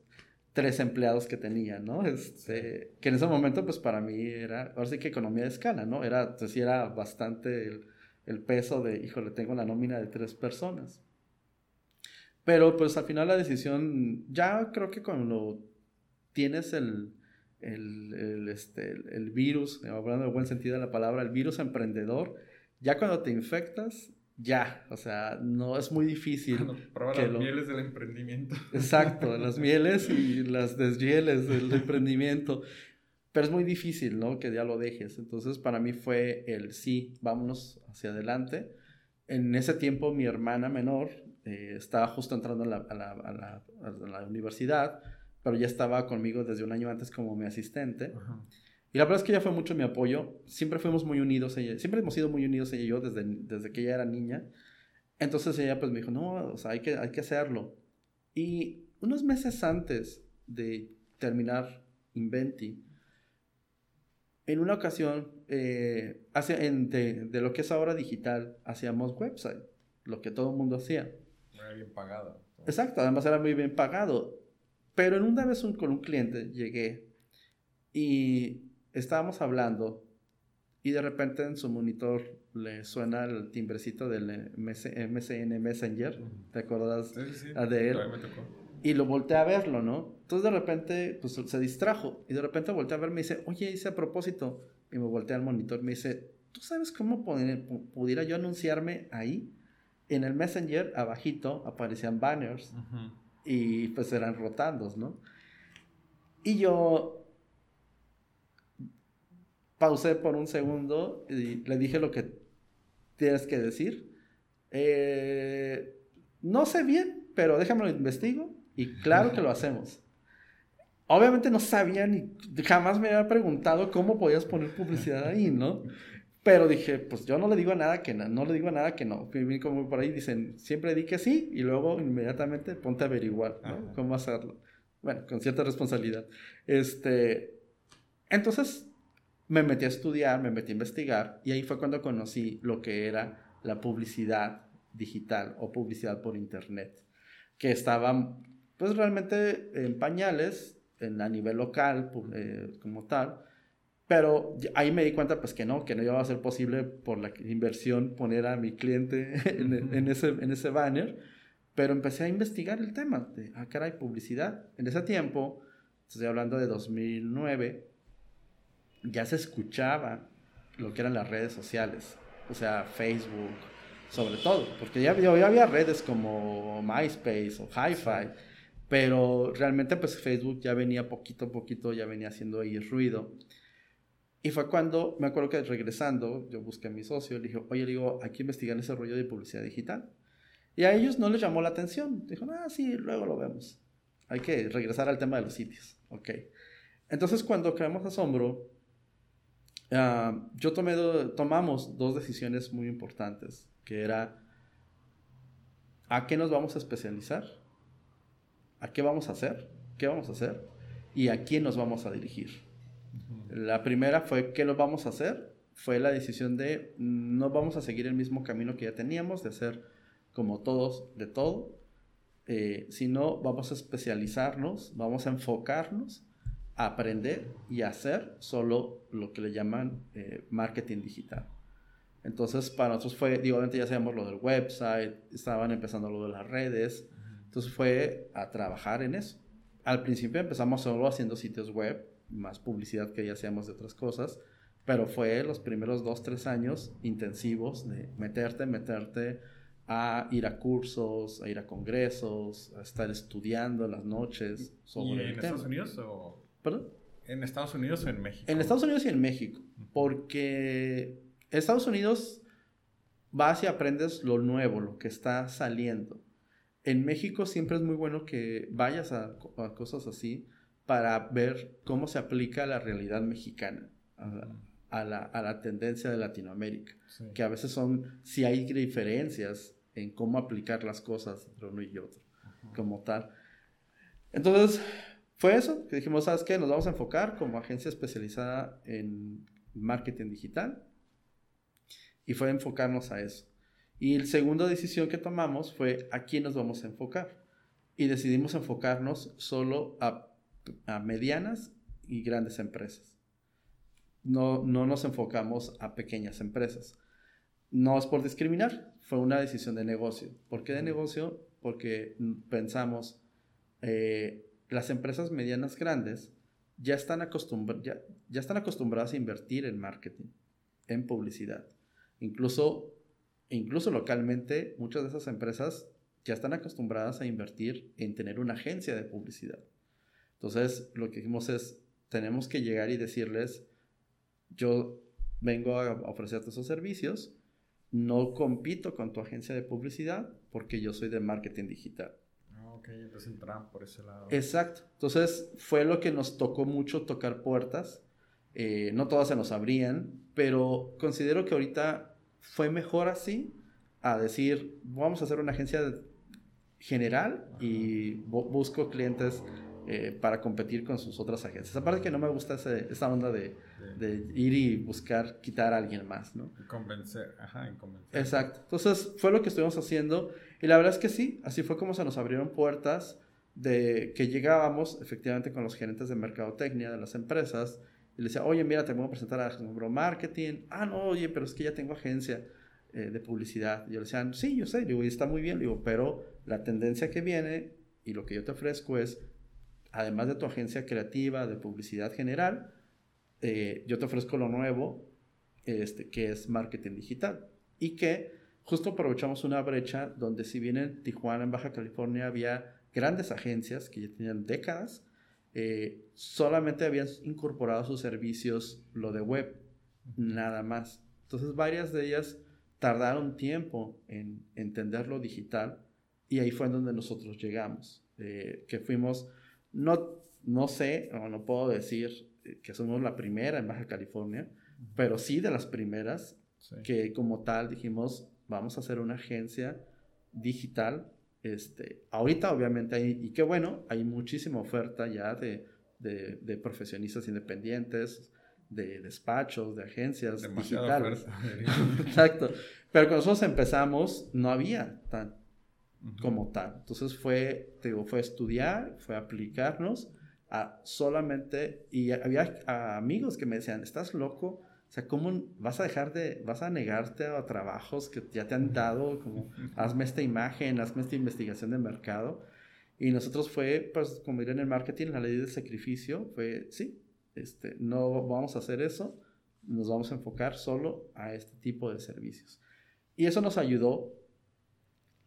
tres empleados que tenía, ¿no? Este, que en ese momento pues para mí era, ahora sí que economía de escala, ¿no? Era, pues, era bastante el, el peso de, híjole, tengo la nómina de tres personas. Pero pues al final la decisión, ya creo que cuando tienes el, el, el, este, el, virus, hablando de buen sentido de la palabra, el virus emprendedor, ya cuando te infectas, ya, o sea, no es muy difícil. las mieles del emprendimiento. Exacto, las mieles y las deshieles del emprendimiento. Pero es muy difícil, ¿no? Que ya lo dejes. Entonces, para mí fue el sí, vámonos hacia adelante. En ese tiempo, mi hermana menor eh, estaba justo entrando a la, a la, a la, a la universidad pero ya estaba conmigo desde un año antes como mi asistente. Y la verdad es que ella fue mucho mi apoyo. Siempre fuimos muy unidos, ella, siempre hemos sido muy unidos ella y yo desde, desde que ella era niña. Entonces ella pues me dijo, no, o sea, hay que, hay que hacerlo. Y unos meses antes de terminar Inventi, en una ocasión, eh, hace, en, de, de, lo que es ahora digital, hacíamos website, lo que todo el mundo hacía. Muy bien pagado. Exacto, además era muy bien pagado. Pero en una vez con un cliente llegué y estábamos hablando y de repente en su monitor le suena el timbrecito del MSN Messenger. ¿Te acuerdas de él? Y lo volteé a verlo, ¿no? Entonces de repente pues, se distrajo y de repente volteé a ver, me dice, oye, hice a propósito. Y me volteé al monitor, me dice, ¿tú sabes cómo pudiera yo anunciarme ahí? En el Messenger, abajito, aparecían banners y pues eran rotandos, ¿no? Y yo pausé por un segundo y le dije lo que tienes que decir. Eh, no sé bien, pero déjame lo investigo y claro que lo hacemos. Obviamente no sabía ni jamás me había preguntado cómo podías poner publicidad ahí, ¿no? Pero dije, pues yo no le digo nada que no, no le digo nada que no. Como por ahí dicen, siempre di que sí y luego inmediatamente ponte a averiguar, ¿no? Cómo hacerlo. Bueno, con cierta responsabilidad. Este, entonces me metí a estudiar, me metí a investigar y ahí fue cuando conocí lo que era la publicidad digital o publicidad por internet, que estaba pues realmente en pañales en, a nivel local eh, como tal, pero ahí me di cuenta pues que no, que no iba a ser posible por la inversión poner a mi cliente en, ese, en ese banner, pero empecé a investigar el tema de, ah, caray, publicidad. En ese tiempo, estoy hablando de 2009, ya se escuchaba lo que eran las redes sociales, o sea, Facebook, sobre todo, porque ya, ya había redes como MySpace o HiFi, pero realmente pues Facebook ya venía poquito a poquito, ya venía haciendo ahí ruido. Y fue cuando, me acuerdo que regresando, yo busqué a mi socio, le dije, oye, le digo, hay que investigar ese rollo de publicidad digital. Y a ellos no les llamó la atención. Dijo, ah, sí, luego lo vemos. Hay que regresar al tema de los sitios. Ok. Entonces, cuando creamos Asombro, uh, yo tomé tomamos dos decisiones muy importantes, que era, ¿a qué nos vamos a especializar? ¿A qué vamos a hacer? ¿Qué vamos a hacer? ¿Y a quién nos vamos a dirigir? La primera fue, ¿qué nos vamos a hacer? Fue la decisión de, no vamos a seguir el mismo camino que ya teníamos, de hacer como todos, de todo, eh, sino vamos a especializarnos, vamos a enfocarnos aprender y hacer solo lo que le llaman eh, marketing digital. Entonces, para nosotros fue, digo, obviamente ya sabemos lo del website, estaban empezando lo de las redes, entonces fue a trabajar en eso. Al principio empezamos solo haciendo sitios web, más publicidad que ya hacíamos de otras cosas, pero fue los primeros dos, tres años intensivos de meterte, meterte a ir a cursos, a ir a congresos, a estar estudiando las noches sobre ¿Y en Estados Unidos o ¿Perdón? ¿En Estados Unidos o en México? En Estados Unidos y en México. Porque Estados Unidos vas y aprendes lo nuevo, lo que está saliendo. En México siempre es muy bueno que vayas a, cosas así para ver cómo se aplica la realidad mexicana a, la, tendencia de Latinoamérica. Que a veces son, si hay diferencias en cómo aplicar las cosas entre uno y otro, como tal. Entonces, fue eso, que dijimos, ¿sabes qué? Nos vamos a enfocar como agencia especializada en marketing digital. Y fue enfocarnos a eso. Y la segunda decisión que tomamos fue a quién nos vamos a enfocar. Y decidimos enfocarnos solo a, a medianas y grandes empresas. No, no nos enfocamos a pequeñas empresas. No es por discriminar, fue una decisión de negocio. ¿Por qué de negocio? Porque pensamos, eh, las empresas medianas grandes ya están, ya, ya están acostumbradas a invertir en marketing, en publicidad. Incluso, incluso localmente, muchas de esas empresas ya están acostumbradas a invertir en tener una agencia de publicidad. Entonces, lo que dijimos es, tenemos que llegar y decirles, yo vengo a ofrecerte esos servicios, no compito con tu agencia de publicidad porque yo soy de marketing digital entonces entraban por ese lado. Exacto. Entonces fue lo que nos tocó mucho tocar puertas. Eh, no todas se nos abrían, pero considero que ahorita fue mejor así a decir, vamos a hacer una agencia general y busco clientes eh, para competir con sus otras agencias. Aparte que no me gusta esa onda de, de, ir y buscar quitar a alguien más, ¿no? Convencer, ajá, convencer. Exacto. Entonces fue lo que estuvimos haciendo y la verdad es que sí, así fue como se nos abrieron puertas de que llegábamos efectivamente con los gerentes de mercadotecnia de las empresas y les decía, oye, mira, te voy a presentar a Marketing. Ah, no, oye, pero es que ya tengo agencia eh, de publicidad. Y yo le decía, sí, yo sé, digo, y está muy bien, digo, pero la tendencia que viene y lo que yo te ofrezco es además de tu agencia creativa de publicidad general, eh, yo te ofrezco lo nuevo, este, que es marketing digital. Y que justo aprovechamos una brecha donde si bien en Tijuana, en Baja California, había grandes agencias que ya tenían décadas, eh, solamente habían incorporado sus servicios lo de web, nada más. Entonces varias de ellas tardaron tiempo en entender lo digital y ahí fue donde nosotros llegamos, eh, que fuimos, no, no sé o no puedo decir que somos la primera en Baja California, pero sí de las primeras que como tal dijimos, vamos a hacer una agencia digital. Este, ahorita obviamente hay, y qué bueno, hay muchísima oferta ya de, de, de profesionistas independientes, de despachos, de agencias digitales. Exacto. Pero cuando nosotros empezamos, no había tan como tal. Entonces fue, digo, fue estudiar, fue aplicarnos a solamente, y había amigos que me decían, ¿estás loco? O sea, ¿cómo vas a dejar de, vas a negarte a trabajos que ya te han dado? Como, hazme esta imagen, hazme esta investigación de mercado. Y nosotros fue, pues, como ir en el marketing, la ley del sacrificio, fue, sí, este, no vamos a hacer eso, nos vamos a enfocar solo a este tipo de servicios. Y eso nos ayudó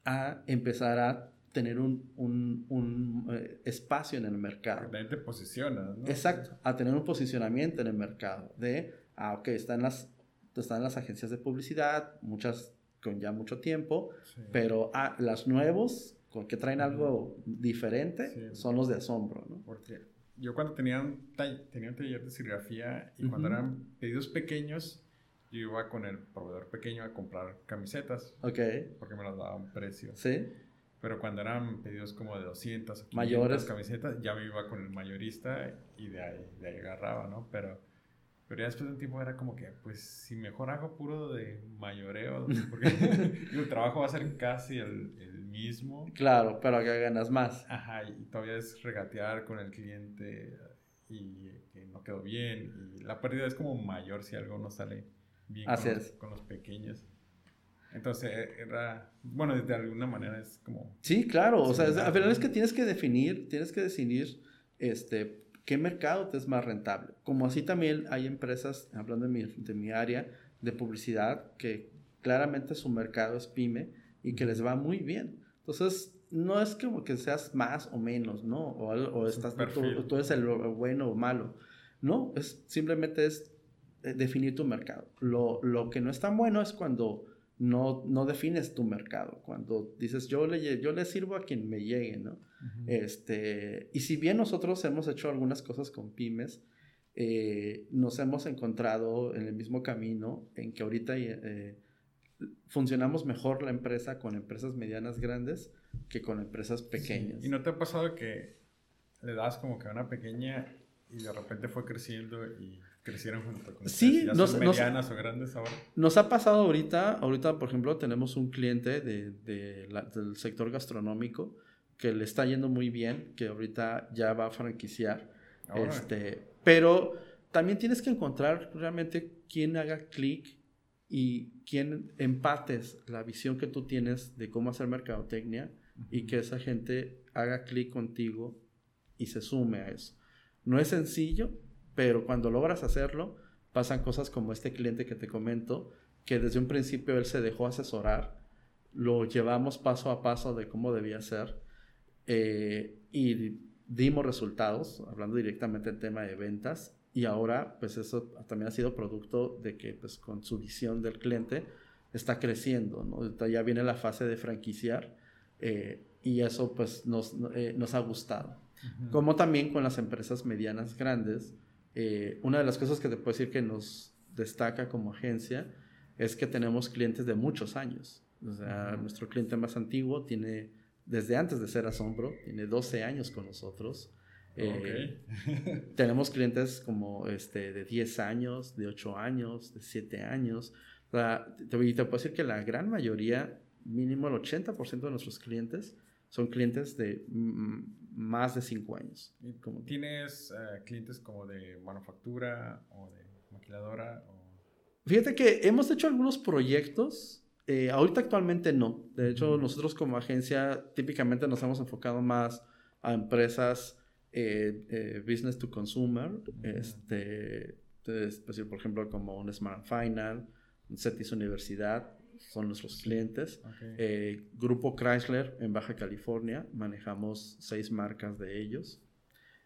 a empezar a tener un, un, un eh, espacio en el mercado. te posicionas, ¿no? Exacto, a tener un posicionamiento en el mercado de, ah, ok, están las, están las agencias de publicidad, muchas con ya mucho tiempo, pero ah, las nuevos, con que traen algo diferente, son los de asombro, ¿no? Porque yo cuando tenía un, tenía un taller de serigrafía y cuando eran pedidos pequeños, yo iba con el proveedor pequeño a comprar camisetas. Ok. Porque me las daba a un precio. Sí. Pero cuando eran pedidos como de 200 o 500 Mayores. camisetas, ya me iba con el mayorista y de ahí, de ahí agarraba, ¿no? Pero, pero ya después de un tiempo era como que, pues, si mejor hago puro de mayoreo, porque el trabajo va a ser casi el, el, mismo. Claro, pero acá ganas más. Ajá, y todavía es regatear con el cliente y que no quedó bien. Y la pérdida es como mayor si algo no sale bien con, Los, con los pequeños. Entonces era, bueno, de alguna manera es como... Sí, claro, o sea, a verdad es que tienes que definir, tienes que definir este, qué mercado te es más rentable. Como así también hay empresas, hablando de mi, de mi área de publicidad, que claramente su mercado es pyme y que les va muy bien. Entonces, no es como que seas más o menos, ¿no? O, o estás, tú, tú, eres el bueno o malo. No, es, simplemente es definir tu mercado. Lo, lo que no es tan bueno es cuando no, no defines tu mercado, cuando dices yo le, yo le sirvo a quien me llegue, ¿no? este, y si bien nosotros hemos hecho algunas cosas con pymes, eh, nos hemos encontrado en el mismo camino en que ahorita eh, funcionamos mejor la empresa con empresas medianas grandes que con empresas pequeñas. ¿Y no te ha pasado que le das como que a una pequeña y de repente fue creciendo y crecieron junto con sí, nos, medianas o grandes ahora. Nos ha pasado ahorita, ahorita por ejemplo tenemos un cliente de, de del sector gastronómico que le está yendo muy bien, que ahorita ya va a franquiciar. Este, pero también tienes que encontrar realmente quién haga clic y quién empates la visión que tú tienes de cómo hacer mercadotecnia y que esa gente haga clic contigo y se sume a eso. No es sencillo, pero cuando logras hacerlo, pasan cosas como este cliente que te comento, que desde un principio él se dejó asesorar, lo llevamos paso a paso de cómo debía ser eh, y dimos resultados, hablando directamente del tema de ventas, y ahora pues eso también ha sido producto de que pues con su visión del cliente está creciendo, ¿no? Ya viene la fase de franquiciar eh, y eso pues nos, eh, nos ha gustado. Como también con las empresas medianas grandes, eh, una de las cosas que te puedo decir que nos destaca como agencia es que tenemos clientes de muchos años. O sea, nuestro cliente más antiguo tiene, desde antes de ser Asombro, tiene 12 años con nosotros. Eh, tenemos clientes como este, de 10 años, de 8 años, de 7 años. O sea, te, te puedo decir que la gran mayoría, mínimo el 80% de nuestros clientes, son clientes de más de cinco años. ¿Tienes eh, clientes como de manufactura o de maquiladora? Fíjate que hemos hecho algunos proyectos. Eh, ahorita actualmente no. De hecho, nosotros como agencia típicamente nos hemos enfocado más a empresas eh, business to consumer. Este, pues, por ejemplo, como un Smart Final, un CETIS Universidad son nuestros clientes. Eh, Grupo Chrysler en Baja California, manejamos seis marcas de ellos,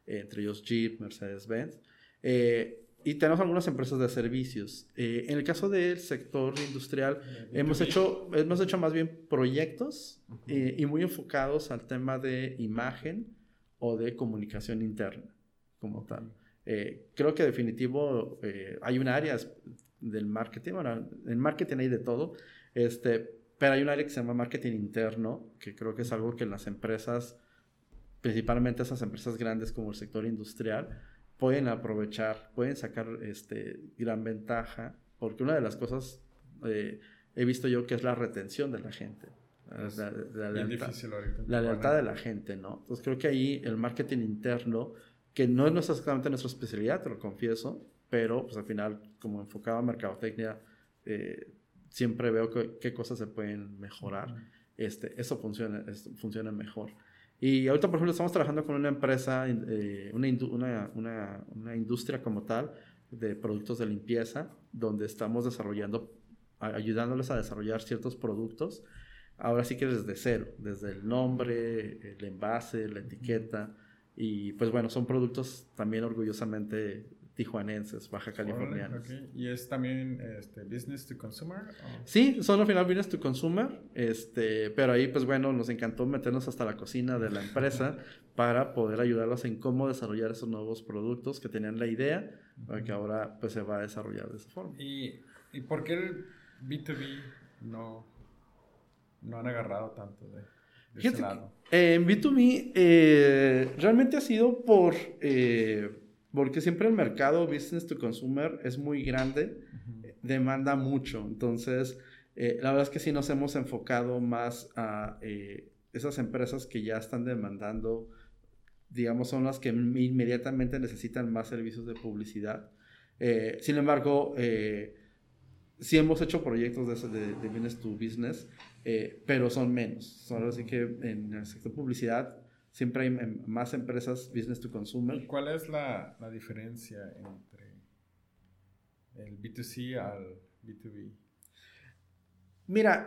entre ellos Jeep, Mercedes-Benz. Eh, y tenemos algunas empresas de servicios. Eh, en el caso del sector industrial, hemos hecho, hemos hecho más bien proyectos eh, y muy enfocados al tema de imagen o de comunicación interna, como tal. Eh, creo que definitivo hay un área del marketing, bueno, en marketing hay de todo, este, pero hay un área que se llama marketing interno, que creo que es algo que las empresas, principalmente esas empresas grandes como el sector industrial, pueden aprovechar, pueden sacar este, gran ventaja, porque una de las cosas eh, he visto yo que es la retención de la gente. La, la, lealtad, la lealtad de la gente, ¿no? Entonces creo que ahí el marketing interno, que no es exactamente nuestra especialidad, te lo confieso, pero pues al final como enfocado a mercadotecnia, eh, siempre veo qué cosas se pueden mejorar. este, eso funciona, funciona mejor. Y ahorita, por ejemplo, estamos trabajando con una empresa, eh, una, una, una, industria como tal, de productos de limpieza, donde estamos desarrollando, ayudándoles a desarrollar ciertos productos. Ahora sí que desde cero, desde el nombre, el envase, la etiqueta. Y pues bueno, son productos también orgullosamente tijuanenses, baja californianos. ¿Y es también este, business to consumer? Sí, son al final business to consumer, este, pero ahí pues bueno, nos encantó meternos hasta la cocina de la empresa para poder ayudarlos en cómo desarrollar esos nuevos productos que tenían la idea, que ahora pues se va a desarrollar de esa forma. ¿Y, y por qué el B2B no, no han agarrado tanto de, ese lado? en B2B eh, realmente ha sido por... Eh, porque siempre el mercado business to consumer es muy grande, demanda mucho. Entonces, eh, la verdad es que sí nos hemos enfocado más a eh, esas empresas que ya están demandando, digamos, son las que inmediatamente necesitan más servicios de publicidad. Eh, sin embargo, sí hemos hecho proyectos de, de, de business to business, pero son menos. Solo así que en el sector publicidad Siempre hay más empresas business to consumer. ¿Cuál es la, la diferencia entre el B2C al B2B? Mira,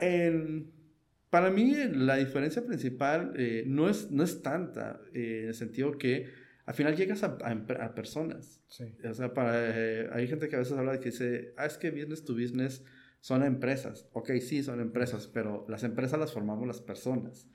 para mí la diferencia principal eh, no, es, no es tanta, eh, en el sentido que al final llegas a, a, personas. Sí. O sea, para, eh, hay gente que a veces habla de que dice, ah, es que business to business son empresas. Ok, sí, son empresas, pero las empresas las formamos las personas.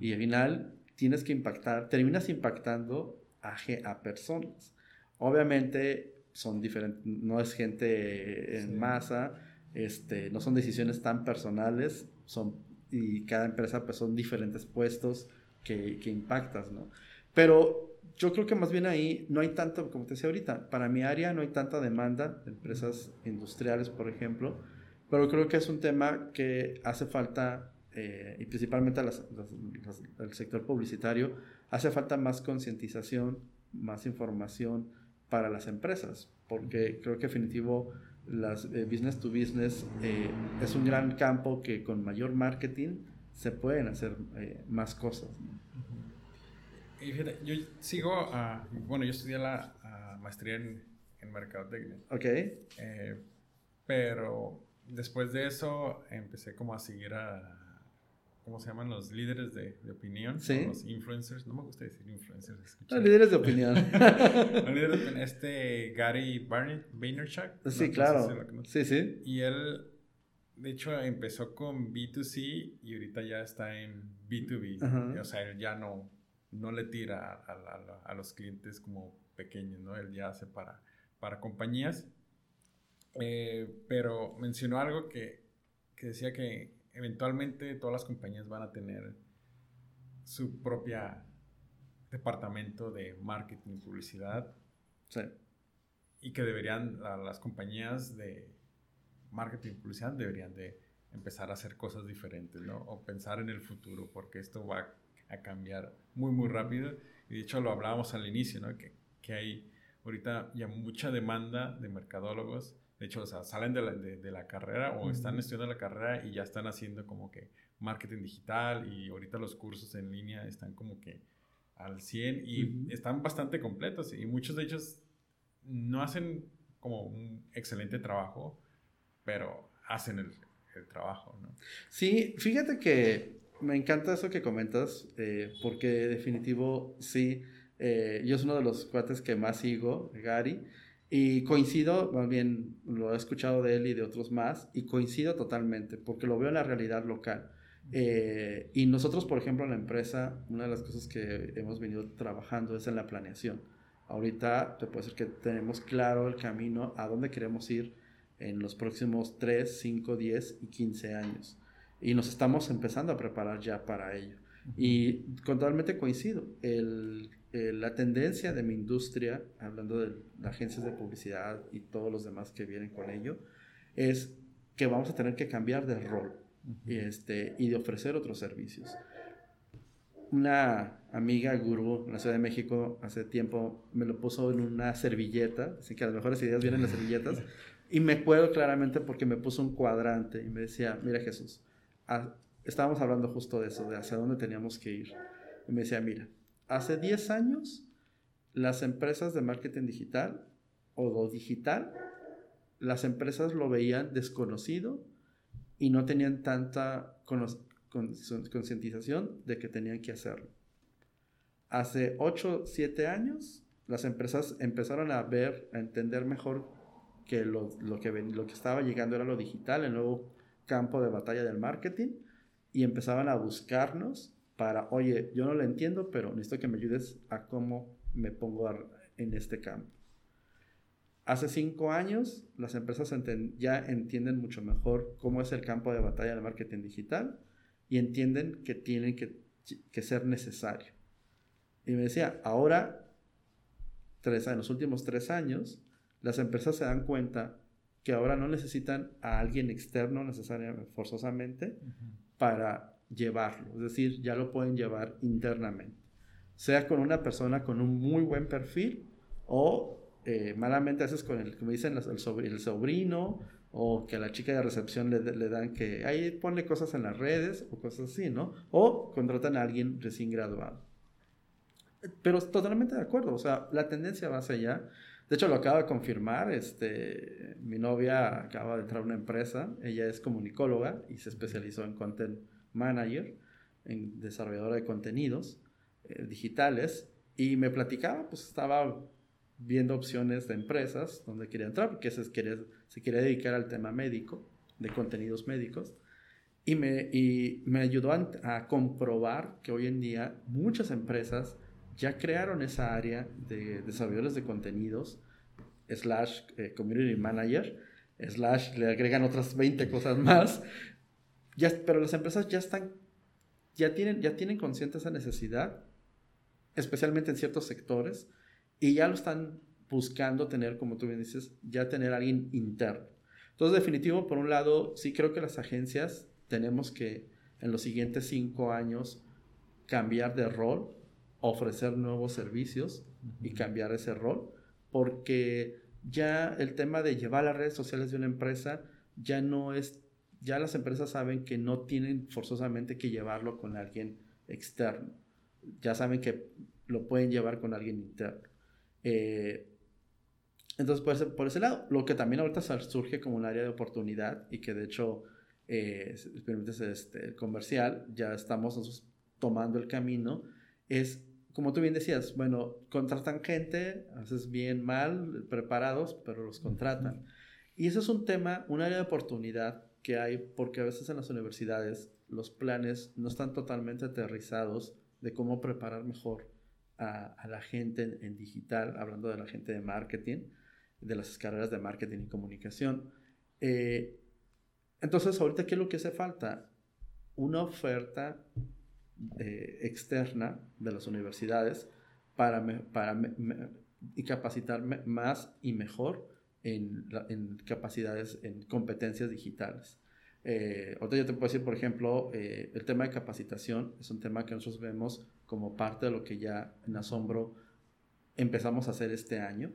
Y al final tienes que impactar, terminas impactando a, a personas. Obviamente son diferentes, no es gente en masa, este, no son decisiones tan personales, son, y cada empresa pues son diferentes puestos que, que impactas, ¿no? Pero yo creo que más bien ahí no hay tanto, como te decía ahorita, para mi área no hay tanta demanda de empresas industriales, por ejemplo, pero creo que es un tema que hace falta eh, y principalmente al sector publicitario, hace falta más concientización, más información para las empresas, porque creo que definitivo las eh, business to business eh, es un gran campo que con mayor marketing se pueden hacer más cosas. Y fíjate, yo sigo, a, bueno, yo estudié la maestría en, en mercadotecnia. Ok. pero después de eso empecé como a seguir a ¿cómo se llaman? Los líderes de, de opinión. Sí. Los influencers. No me gusta decir influencers. Los líderes de opinión. los líderes de opinión. Este Gary Vaynerchuk. Sí, claro. sí, sí. Y él, de hecho, empezó con B2C y ahorita ya está en B2B. O sea, él ya no, no le tira a, a, a, los clientes como pequeños, ¿no? Él ya hace para, para compañías. Eh, pero mencionó algo que, que decía que eventualmente todas las compañías van a tener su propia departamento de marketing y publicidad. Sí. Y que deberían, las compañías de marketing y publicidad deberían de empezar a hacer cosas diferentes, ¿no? O pensar en el futuro, porque esto va a cambiar muy, muy rápido. Y de hecho lo hablábamos al inicio, ¿no? Que, que hay ahorita ya mucha demanda de mercadólogos de hecho, o sea, salen de la, de, la carrera o están estudiando la carrera y ya están haciendo como que marketing digital y ahorita los cursos en línea están como que al 100 y están bastante completos y muchos de ellos no hacen como un excelente trabajo, pero hacen el, el trabajo, ¿no? Sí, fíjate que me encanta eso que comentas, eh, porque definitivo, sí, eh, yo es uno de los cuates que más sigo, Gary, Y coincido, más bien lo he escuchado de él y de otros más, y coincido totalmente, porque lo veo en la realidad local. Eh, y nosotros, por ejemplo, en la empresa, una de las cosas que hemos venido trabajando es en la planeación. Ahorita te puedo decir que tenemos claro el camino a dónde queremos ir en los próximos 3, 5, 10 y 15 años. Y nos estamos empezando a preparar ya para ello. Y totalmente coincido. El, la tendencia de mi industria, hablando de, agencias de publicidad y todos los demás que vienen con ello, es que vamos a tener que cambiar de rol y, este, y de ofrecer otros servicios. Una amiga gurú en la Ciudad de México hace tiempo me lo puso en una servilleta, así que las mejores ideas vienen en las servilletas, y me acuerdo claramente porque me puso un cuadrante y me decía, mira Jesús, estábamos hablando justo de eso, de hacia dónde teníamos que ir. Y me decía, mira, hace 10 años las empresas de marketing digital o digital, las empresas lo veían desconocido y no tenían tanta concientización de que tenían que hacerlo. Hace 8, 7 años, las empresas empezaron a ver, a entender mejor que lo, que lo que estaba llegando era lo digital, el nuevo campo de batalla del marketing y empezaban a buscarnos para, oye, yo no lo entiendo, pero necesito que me ayudes a cómo me pongo en este campo. Hace cinco años, las empresas ya entienden mucho mejor cómo es el campo de batalla del marketing digital y entienden que tienen que, que ser necesario. Y me decía, ahora, tres, en los últimos tres años, las empresas se dan cuenta que ahora no necesitan a alguien externo necesariamente, forzosamente, para llevarlo. Es decir, ya lo pueden llevar internamente. Sea con una persona con un muy buen perfil o eh, malamente haces con el, como dicen, el, sobrino o que a la chica de recepción le, le, dan que ahí ponle cosas en las redes o cosas así, ¿no? O contratan a alguien recién graduado. Pero totalmente de acuerdo, o sea, la tendencia va hacia allá. De hecho, lo acaba de confirmar. Este, mi novia acaba de entrar a una empresa. Ella es comunicóloga y se especializó en content manager, en desarrolladora de contenidos eh, digitales. Y me platicaba, pues estaba viendo opciones de empresas donde quería entrar, porque se quería, se quería dedicar al tema médico, de contenidos médicos. Y me, y me ayudó a, a comprobar que hoy en día muchas empresas ya crearon esa área de desarrolladores de contenidos, slash eh, community manager, slash le agregan otras 20 cosas más, ya, pero las empresas ya están, ya tienen, ya tienen consciente esa necesidad, especialmente en ciertos sectores, y ya lo están buscando tener, como tú bien dices, ya tener a alguien interno. Entonces, definitivo, por un lado, sí creo que las agencias tenemos que en los siguientes cinco años cambiar de rol ofrecer nuevos servicios y cambiar ese rol, porque ya el tema de llevar las redes sociales de una empresa ya no es, ya las empresas saben que no tienen forzosamente que llevarlo con alguien externo, ya saben que lo pueden llevar con alguien interno. Eh, entonces, por ese, por ese lado, lo que también ahorita surge como un área de oportunidad y que de hecho, eh, este, el comercial, ya estamos tomando el camino, es como tú bien decías, bueno, contratan gente, haces bien, mal, preparados, pero los contratan. Y eso es un tema, un área de oportunidad que hay porque a veces en las universidades los planes no están totalmente aterrizados de cómo preparar mejor a, la gente en, digital, hablando de la gente de marketing, de las carreras de marketing y comunicación. Eh, entonces, ahorita, ¿qué es lo que hace falta? Una oferta eh, externa de las universidades para, para y capacitar más y mejor en, en, capacidades, en competencias digitales. Eh, ahorita yo te puedo decir, por ejemplo, eh, el tema de capacitación es un tema que nosotros vemos como parte de lo que ya en Asombro empezamos a hacer este año.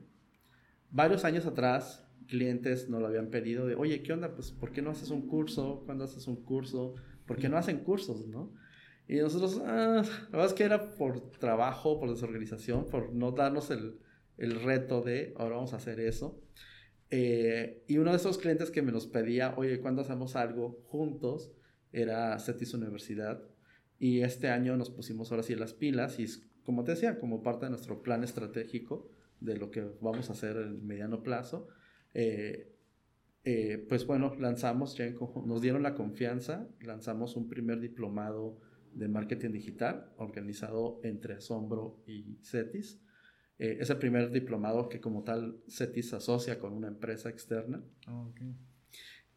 Varios años atrás, clientes nos lo habían pedido de, oye, ¿qué onda? Pues, ¿por qué no haces un curso? ¿Cuándo haces un curso? ¿Por qué no hacen cursos, no? Y nosotros, ah, la verdad es que era por trabajo, por desorganización, por no darnos el, el reto de ahora vamos a hacer eso. Eh, y uno de esos clientes que me nos pedía, oye, ¿cuándo hacemos algo juntos? Era CETIS Universidad. Y este año nos pusimos ahora sí las pilas y como te decía, como parte de nuestro plan estratégico, de lo que vamos a hacer en mediano plazo, eh, eh, pues bueno, lanzamos, ya nos dieron la confianza, lanzamos un primer diplomado de marketing digital organizado entre Asombro y CETIS. Eh, es el primer diplomado que como tal CETIS asocia con una empresa externa. Ah,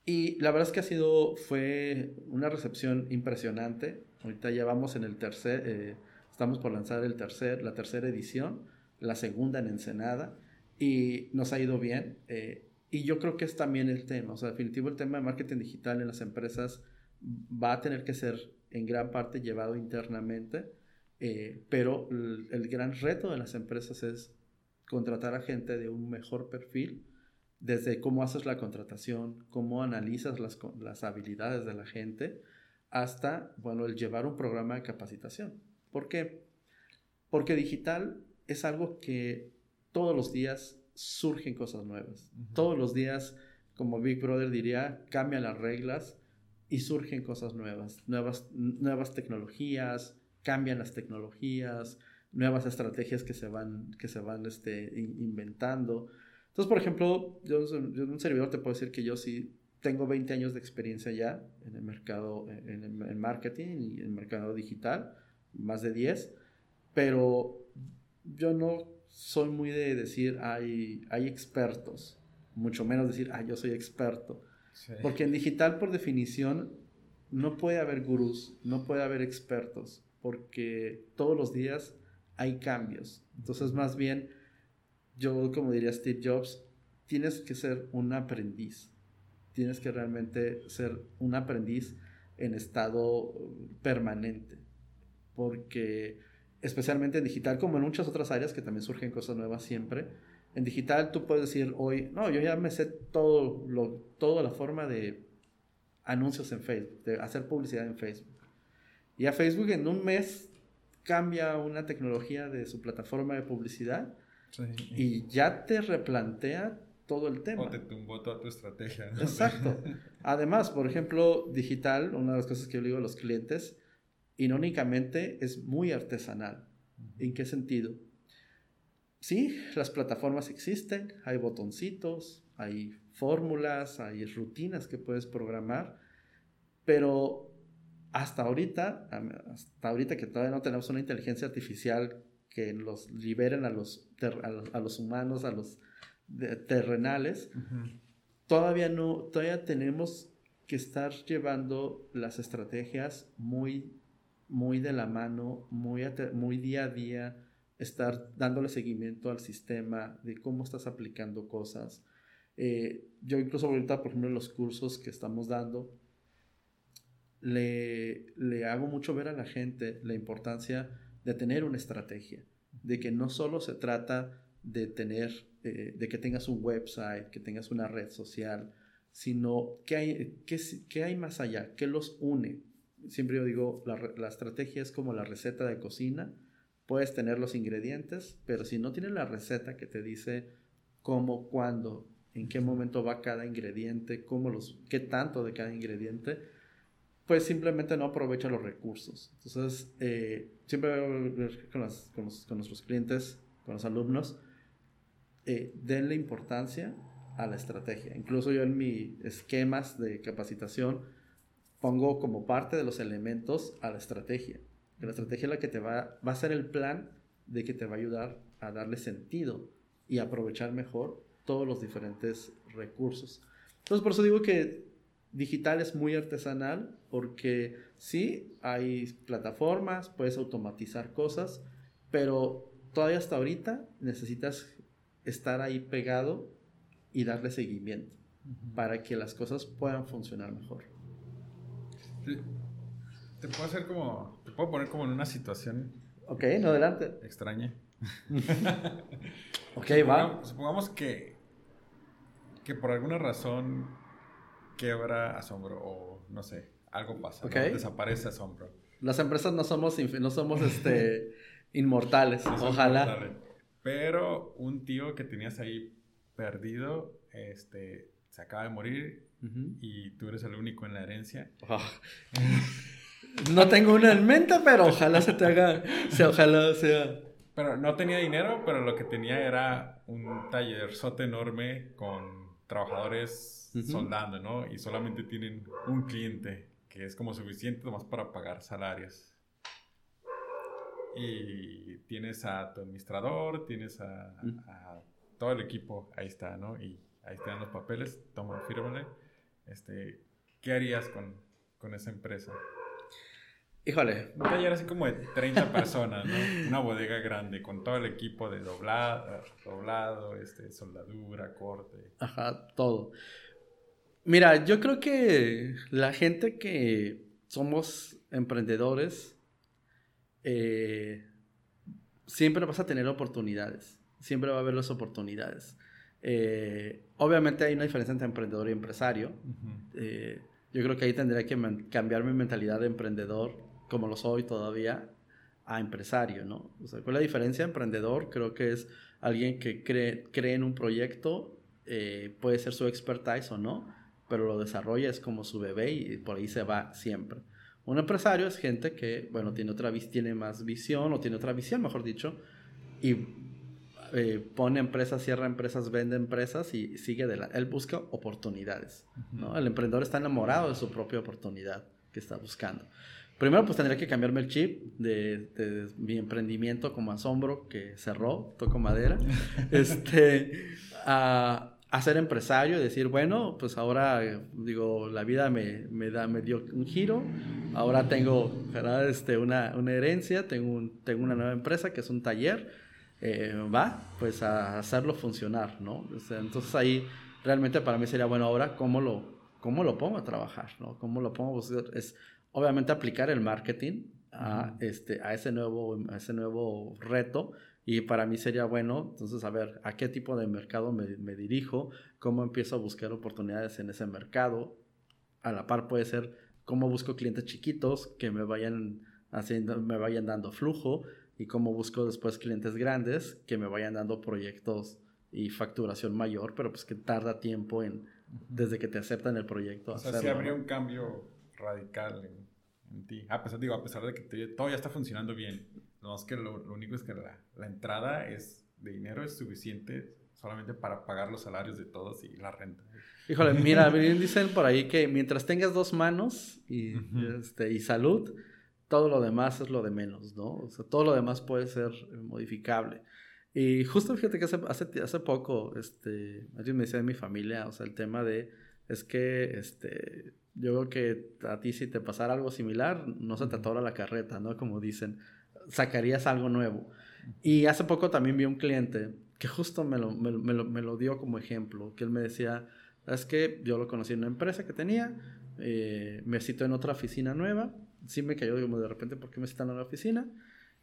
y la verdad es que ha sido, fue una recepción impresionante. Ahorita ya vamos en el tercer, eh, estamos por lanzar el tercer, la tercera edición, la segunda en Ensenada, y nos ha ido bien. Eh, y yo creo que es también el tema, o sea, definitivo el tema de marketing digital en las empresas va a tener que ser en gran parte llevado internamente, eh, pero el, el, gran reto de las empresas es contratar a gente de un mejor perfil, desde cómo haces la contratación, cómo analizas las, las habilidades de la gente, hasta, bueno, el llevar un programa de capacitación. ¿Por qué? Porque digital es algo que todos los días surgen cosas nuevas. Todos los días, como Big Brother diría, cambian las reglas y surgen cosas nuevas, nuevas, nuevas tecnologías, cambian las tecnologías, nuevas estrategias que se van, que se van este, inventando. Entonces, por ejemplo, yo, yo, un servidor te puedo decir que yo sí tengo 20 años de experiencia ya en el mercado, en el marketing y en el mercado digital, más de 10, pero yo no soy muy de decir hay, hay expertos, mucho menos decir, ah, yo soy experto. Porque en digital, por definición, no puede haber gurús, no puede haber expertos, porque todos los días hay cambios. Entonces, más bien, yo, como diría Steve Jobs, tienes que ser un aprendiz. Tienes que realmente ser un aprendiz en estado permanente. Porque especialmente en digital, como en muchas otras áreas que también surgen cosas nuevas siempre. En digital tú puedes decir hoy, no, yo ya me sé todo lo, toda la forma de anuncios en Facebook, de hacer publicidad en Facebook. Y a Facebook en un mes cambia una tecnología de su plataforma de publicidad y ya te replantea todo el tema. O te tumbó toda tu estrategia. Exacto. Además, por ejemplo, digital, una de las cosas que yo digo a los clientes irónicamente es muy artesanal. ¿En qué sentido? Sí, las plataformas existen, hay botoncitos, hay fórmulas, hay rutinas que puedes programar, pero hasta ahorita, hasta ahorita que todavía no tenemos una inteligencia artificial que los liberen a los, a los, humanos, a los terrenales, todavía no, todavía tenemos que estar llevando las estrategias muy muy de la mano, muy, muy día a día, estar dándole seguimiento al sistema, de cómo estás aplicando cosas. Eh, yo incluso ahorita, por ejemplo, los cursos que estamos dando, le, le hago mucho ver a la gente la importancia de tener una estrategia, de que no solo se trata de tener, eh, de que tengas un website, que tengas una red social, sino que hay, qué, qué hay más allá, qué los une, siempre yo digo, la, estrategia es como la receta de cocina. Puedes tener los ingredientes, pero si no tienes la receta que te dice cómo, cuándo, en qué momento va cada ingrediente, cómo los, qué tanto de cada ingrediente, pues simplemente no aprovecha los recursos. Entonces, eh, siempre con, con, con, nuestros clientes, con los alumnos, eh, denle importancia a la estrategia. Incluso yo en mis esquemas de capacitación, pongo como parte de los elementos a la estrategia. la estrategia es la que te va, va a ser el plan de que te va a ayudar a darle sentido y aprovechar mejor todos los diferentes recursos. Entonces, por eso digo que digital es muy artesanal, porque sí, hay plataformas, puedes automatizar cosas, pero todavía hasta ahorita necesitas estar ahí pegado y darle seguimiento para que las cosas puedan funcionar mejor. Te puedo hacer como. Te puedo poner como en una situación. Ok, no adelante. Extraña. ok, va. Supongamos que. Que por alguna razón quebra asombro o no sé, algo pasa. Desaparece asombro. Las empresas no somos, no somos este, inmortales, ojalá. Pero un tío que tenías ahí perdido, este, se acaba de morir y tú eres el único en la herencia. Ah. No tengo una en mente, pero ojalá se te haga, sea, ojalá sea. Pero no tenía dinero, pero lo que tenía era un tallerzote enorme con trabajadores soldando, ¿no? Y solamente tienen un cliente, que es como suficiente nomás para pagar salarios. Y tienes a tu administrador, tienes a, todo el equipo, ahí está, ¿no? Y ahí están los papeles, toma, fírmale. Este, ¿Qué harías con, con esa empresa? Híjole. Un taller así como de 30 personas, ¿no? Una bodega grande con todo el equipo de doblado, doblado este, soldadura, corte. Ajá, todo. Mira, yo creo que la gente que somos emprendedores, eh, siempre vas a tener oportunidades. Siempre va a haber las oportunidades. Eh, obviamente hay una diferencia entre emprendedor y empresario. Eh, yo creo que ahí tendría que cambiar mi mentalidad de emprendedor como lo soy todavía, a empresario, ¿no? O sea, ¿cuál es la diferencia? Emprendedor creo que es alguien que cree, cree en un proyecto, eh, puede ser su expertise o no, pero lo desarrolla, es como su bebé y por ahí se va siempre. Un empresario es gente que, bueno, tiene, otra, tiene más visión o tiene otra visión, mejor dicho, y eh, pone empresas, cierra empresas, vende empresas y sigue de la... Él busca oportunidades, ¿no? El emprendedor está enamorado de su propia oportunidad que está buscando. Primero, pues tendría que cambiarme el chip de, mi emprendimiento como asombro que cerró, toco madera, este, a, ser empresario y decir, bueno, pues ahora, digo, la vida me, me, da, me dio un giro, ahora tengo Este, una, una herencia, tengo, un, tengo una nueva empresa que es un taller, eh, va, pues a hacerlo funcionar, ¿no? entonces ahí realmente para mí sería, bueno, ahora, ¿cómo lo, cómo lo pongo a trabajar, ¿no? ¿Cómo lo pongo? Es obviamente aplicar el marketing a, este, a, ese nuevo, a ese nuevo reto. Y para mí sería bueno, entonces, a ver, ¿a qué tipo de mercado me, me dirijo? ¿Cómo empiezo a buscar oportunidades en ese mercado? A la par puede ser cómo busco clientes chiquitos que me vayan, haciendo, me vayan dando flujo y cómo busco después clientes grandes que me vayan dando proyectos y facturación mayor, pero pues que tarda tiempo en desde que te aceptan el proyecto. O sea, sí habría un cambio radical en, ti. A pesar, digo, a pesar de que todo ya está funcionando bien. No es que lo, único es que la, la, entrada es de dinero es suficiente solamente para pagar los salarios de todos y la renta. Híjole, mira, bien dicen por ahí que mientras tengas dos manos y, este, y salud, todo lo demás es lo de menos, ¿no? O sea, todo lo demás puede ser modificable. Y justo fíjate que hace, hace, hace poco, este, alguien me decía de mi familia, o sea, el tema de, es que, este, yo creo que a ti si te pasara algo similar, no se te atora la carreta, ¿no? Como dicen, sacarías algo nuevo. Y hace poco también vi un cliente que justo me lo, me, lo, me lo, dio como ejemplo, que él me decía, es que yo lo conocí en una empresa que tenía, eh, me citó en otra oficina nueva, sí me cayó como de repente, ¿por qué me citan en la oficina?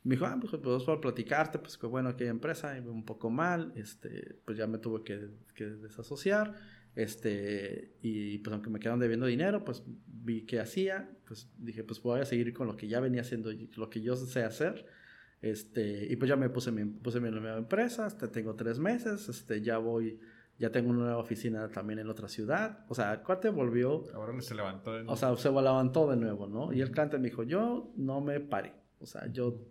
Me dijo, ah, pues, pues para platicarte, pues que bueno, aquella empresa, un poco mal, este, pues ya me tuve que, que desasociar este, y pues aunque me quedaron debiendo dinero, pues vi qué hacía, pues dije, pues voy a seguir con lo que ya venía haciendo, lo que yo sé hacer. Este, y pues ya me puse mi, puse mi nueva empresa, hasta tengo tres meses, este, ya voy, ya tengo una nueva oficina también en otra ciudad. O sea, el cuate volvió. Ahora se levantó de nuevo. O sea, se levantó de nuevo, ¿no? Y el cliente me dijo, yo no me paré. O sea, yo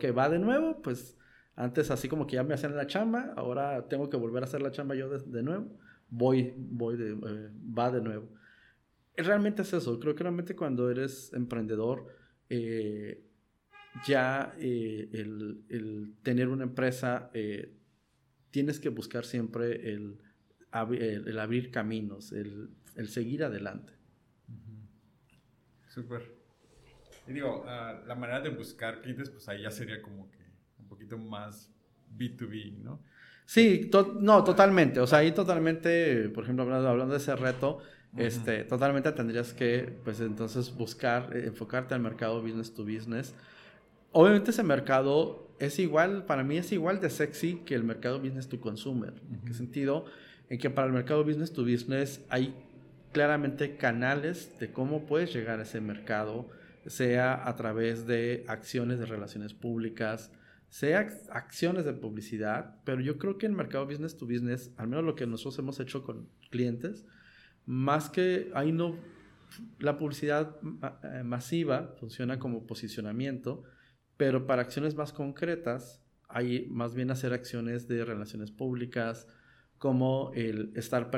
que va de nuevo, pues antes así como que ya me hacían la chamba, ahora tengo que volver a hacer la chamba yo de, de nuevo voy, voy de, eh, va de nuevo. Realmente es eso, creo que realmente cuando eres emprendedor, eh, ya eh, el, el, tener una empresa, tienes que buscar siempre el, el, abrir caminos, el, seguir adelante. Súper. Y digo, ah, la manera de buscar clientes, pues ahí ya sería como que un poquito más B2B, ¿no? Sí, no, totalmente. O sea, ahí totalmente, por ejemplo, hablando, hablando de ese reto, este, totalmente tendrías que, pues entonces buscar, eh, enfocarte al mercado business to business. Obviamente ese mercado es igual, para mí es igual de sexy que el mercado business to consumer. ¿En qué sentido? En que para el mercado business to business hay claramente canales de cómo puedes llegar a ese mercado, sea a través de acciones de relaciones públicas, sea acciones de publicidad, pero yo creo que en mercado business to business, al menos lo que nosotros hemos hecho con clientes, más que ahí no, la publicidad eh, masiva funciona como posicionamiento, pero para acciones más concretas, hay más bien hacer acciones de relaciones públicas, como el estar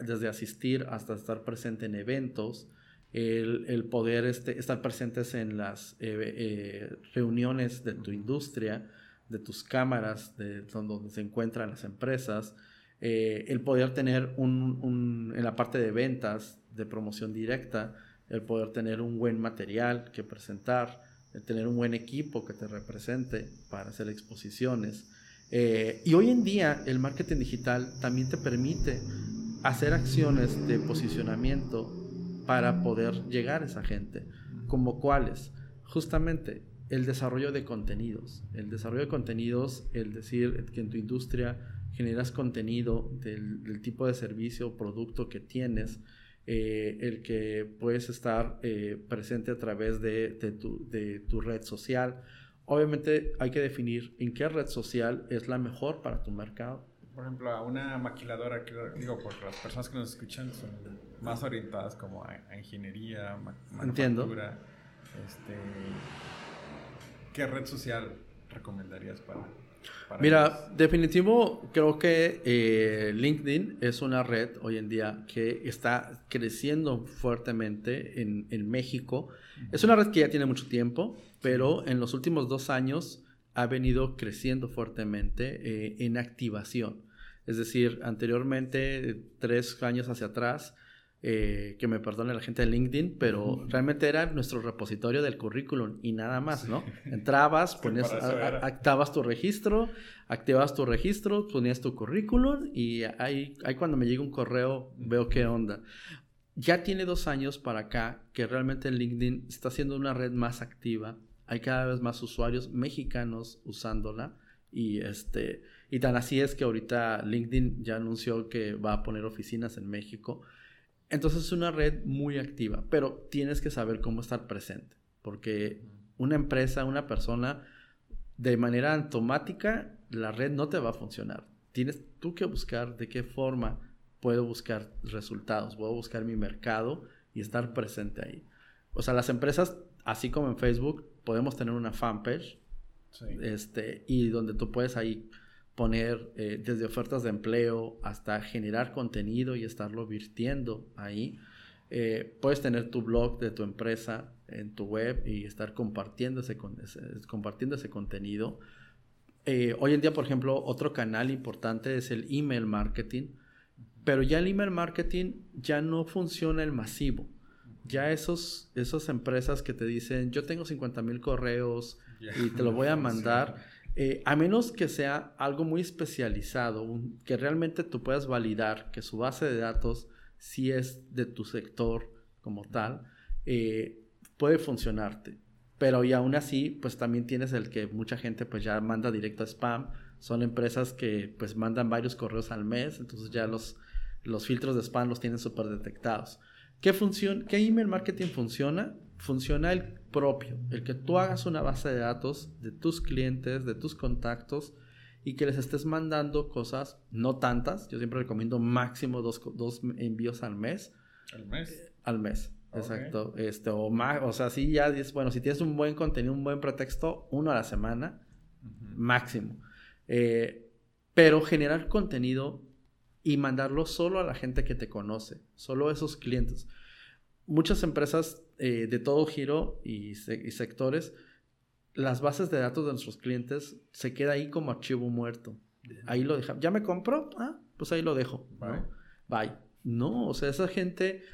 desde asistir hasta estar presente en eventos, el, poder este, estar presentes en las eh, eh, reuniones de tu industria, de tus cámaras, de donde se encuentran las empresas, eh, el poder tener un, en la parte de ventas, de promoción directa, el poder tener un buen material que presentar, el tener un buen equipo que te represente para hacer exposiciones. y hoy en día el marketing digital también te permite hacer acciones de posicionamiento para poder llegar a esa gente. ¿Como cuáles? Justamente el desarrollo de contenidos. El desarrollo de contenidos, el decir que en tu industria generas contenido del, tipo de servicio o producto que tienes, eh, el que puedes estar eh, presente a través de, tu, de tu red social. Obviamente hay que definir en qué red social es la mejor para tu mercado por ejemplo, a una maquiladora, digo, porque las personas que nos escuchan son más orientadas como a, ingeniería, manufactura. Este, ¿Qué red social recomendarías para, Mira, definitivo, creo que eh, LinkedIn es una red hoy en día que está creciendo fuertemente en, en México. Es una red que ya tiene mucho tiempo, pero en los últimos dos años ha venido creciendo fuertemente eh, en activación. Es decir, anteriormente, tres años hacia atrás, eh, que me perdone la gente de LinkedIn, pero realmente era nuestro repositorio del currículum y nada más, ¿no? Entrabas, ponías, activabas tu registro, activabas tu registro, ponías tu currículum y ahí, ahí cuando me llega un correo veo qué onda. Ya tiene dos años para acá que realmente LinkedIn está siendo una red más activa, hay cada vez más usuarios mexicanos usándola y este y tan así es que ahorita LinkedIn ya anunció que va a poner oficinas en México. Entonces es una red muy activa, pero tienes que saber cómo estar presente, porque una empresa, una persona, de manera automática, la red no te va a funcionar. Tienes tú que buscar de qué forma puedo buscar resultados, puedo buscar mi mercado y estar presente ahí. O sea, las empresas, así como en Facebook, podemos tener una fanpage este, y donde tú puedes ahí poner eh, desde ofertas de empleo hasta generar contenido y estarlo virtiendo ahí. Eh, puedes tener tu blog de tu empresa en tu web y estar compartiendo ese, compartiendo ese contenido. Eh, hoy en día, por ejemplo, otro canal importante es el email marketing, pero ya el email marketing ya no funciona el masivo ya esos, esas empresas que te dicen, yo tengo 50 mil correos y te lo voy a mandar, eh, a menos que sea algo muy especializado, que realmente tú puedas validar que su base de datos sí es de tu sector como tal, eh, puede funcionarte. Pero y aún así, pues también tienes el que mucha gente pues ya manda directo a spam. Son empresas que pues mandan varios correos al mes, entonces ya los, los filtros de spam los tienen súper detectados. ¿Qué, ¿Qué email marketing funciona? Funciona el propio, el que tú hagas una base de datos de tus clientes, de tus contactos y que les estés mandando cosas, no tantas, yo siempre recomiendo máximo dos, dos envíos al mes. ¿Al mes? al mes, exacto. Este, o más, o sea, si ya bueno, si tienes un buen contenido, un buen pretexto, uno a la semana, máximo. Eh, pero generar contenido y mandarlo solo a la gente que te conoce, solo a esos clientes. Muchas empresas eh, de todo giro y, sectores, las bases de datos de nuestros clientes se queda ahí como archivo muerto. Ahí lo deja. ¿Ya me compró? Ah, pues ahí lo dejo. Bye. Bye. No, o sea, esa gente,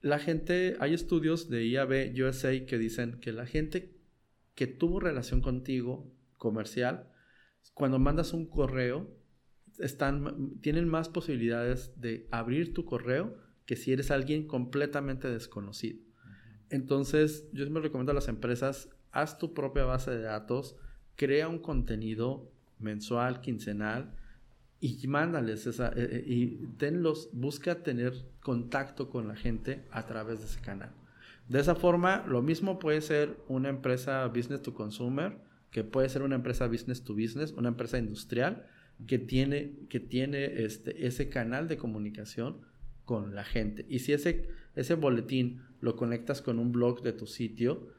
la gente, hay estudios de IAB USA que dicen que la gente que tuvo relación contigo comercial, cuando mandas un correo, están, tienen más posibilidades de abrir tu correo que si eres alguien completamente desconocido. Entonces, yo me recomiendo a las empresas, haz tu propia base de datos, crea un contenido mensual, quincenal y mándales esa, eh, eh, y tenlos, busca tener contacto con la gente a través de ese canal. De esa forma, lo mismo puede ser una empresa business to consumer, que puede ser una empresa business to business, una empresa industrial, que tiene, que tiene este, ese canal de comunicación con la gente. Y si ese, ese boletín lo conectas con un blog de tu sitio,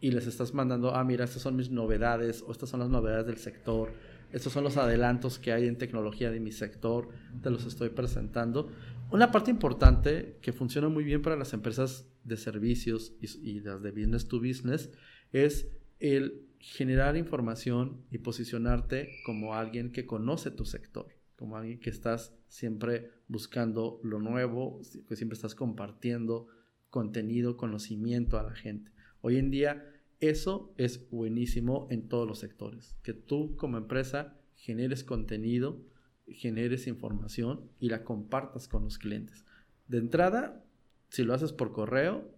y les estás mandando, ah, mira, estas son mis novedades o estas son las novedades del sector, estos son los adelantos que hay en tecnología de mi sector, te los estoy presentando. Una parte importante que funciona muy bien para las empresas de servicios y, las de business to business es el generar información y posicionarte como alguien que conoce tu sector, como alguien que estás siempre buscando lo nuevo, que siempre estás compartiendo contenido, conocimiento a la gente. Hoy en día eso es buenísimo en todos los sectores, que tú como empresa generes contenido, generes información y la compartas con los clientes. De entrada, si lo haces por correo,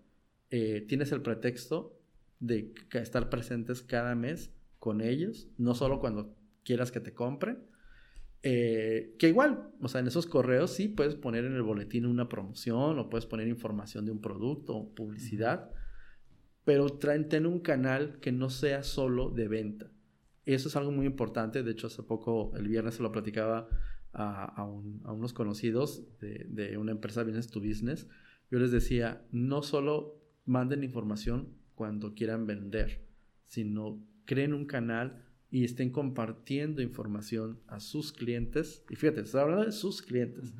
eh, tienes el pretexto de estar presentes cada mes con ellos, no solo cuando quieras que te compren. Eh, que igual, o sea, en esos correos sí puedes poner en el boletín una promoción o puedes poner información de un producto o publicidad, pero traen, un canal que no sea solo de venta. Eso es algo muy importante. De hecho, hace poco, el viernes se lo platicaba a, unos conocidos de, de, una empresa Business to Business. Yo les decía, no solo manden información cuando quieran vender, sino creen un canal y estén compartiendo información a sus clientes. Y fíjate, estoy hablando de sus clientes.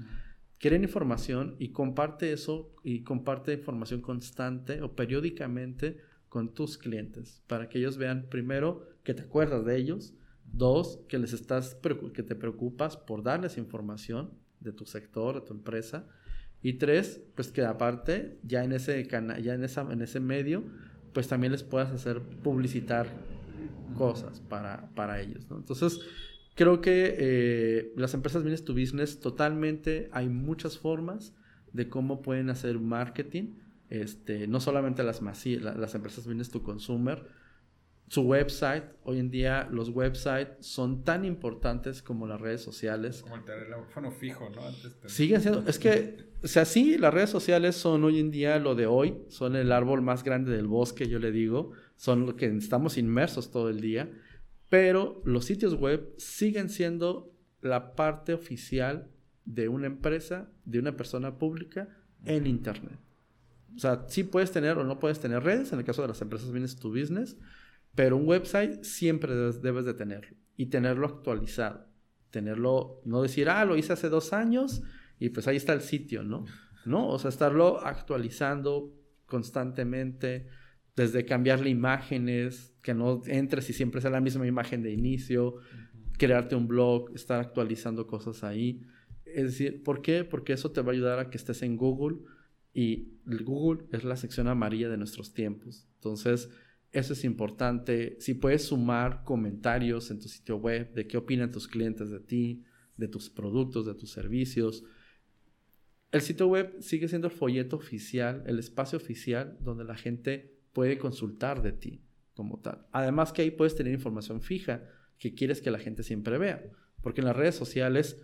Creen información y comparte eso y comparte información constante o periódicamente con tus clientes para que ellos vean primero que te acuerdas de ellos, dos, que les estás que te preocupas por darles información de tu sector, de tu empresa y tres, pues que aparte ya en ese canal, ya en esa en ese medio, pues también les puedas hacer publicitar cosas para, para ellos, Entonces, creo que eh, las empresas Business to Business totalmente hay muchas formas de cómo pueden hacer marketing este, no solamente las, las empresas business to consumer, su website, hoy en día los websites son tan importantes como las redes sociales. Como el teléfono fijo, ¿no? Siguen siendo, es que, o sea, sí, las redes sociales son hoy en día lo de hoy, son el árbol más grande del bosque, yo le digo, son lo que estamos inmersos todo el día, pero los sitios web siguen siendo la parte oficial de una empresa, de una persona pública en Internet. O sea, sí puedes tener o no puedes tener redes, en el caso de las empresas business to business, pero un website siempre debes, de tenerlo y tenerlo actualizado. Tenerlo, no decir, ah, lo hice hace dos años y pues ahí está el sitio, ¿no? No, o sea, estarlo actualizando constantemente, desde cambiarle imágenes, que no entres y siempre sea la misma imagen de inicio, crearte un blog, estar actualizando cosas ahí. Es decir, ¿por qué? Porque eso te va a ayudar a que estés en Google y Google es la sección amarilla de nuestros tiempos. Entonces, eso es importante. Si puedes sumar comentarios en tu sitio web de qué opinan tus clientes de ti, de tus productos, de tus servicios. El sitio web sigue siendo el folleto oficial, el espacio oficial donde la gente puede consultar de ti como tal. Además que ahí puedes tener información fija que quieres que la gente siempre vea. Porque en las redes sociales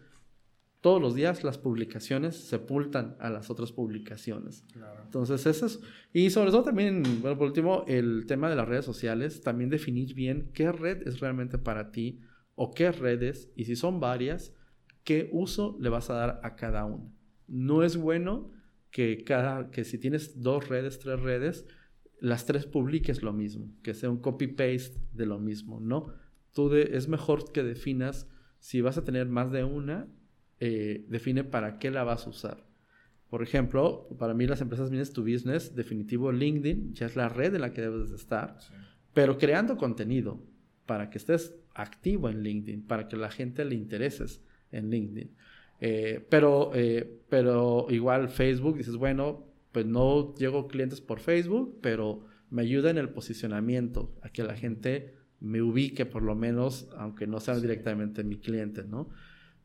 todos los días las publicaciones sepultan a las otras publicaciones. Entonces, eso es. Y sobre todo también, bueno, por último, el tema de las redes sociales, también definir bien qué red es realmente para ti o qué redes, y si son varias, qué uso le vas a dar a cada una. No es bueno que, cada, que si tienes dos redes, tres redes, las tres publiques lo mismo, que sea un copy-paste de lo mismo, ¿no? Tú es mejor que definas si vas a tener más de una eh, define para qué la vas a usar. Por ejemplo, para mí las empresas business to business, definitivo LinkedIn ya es la red en la que debes de estar, pero creando contenido para que estés activo en LinkedIn, para que la gente le intereses en LinkedIn. Eh, pero, eh, pero igual Facebook, dices, bueno, pues no llego clientes por Facebook, pero me ayuda en el posicionamiento, a que la gente me ubique por lo menos, aunque no sea directamente mi cliente, ¿no?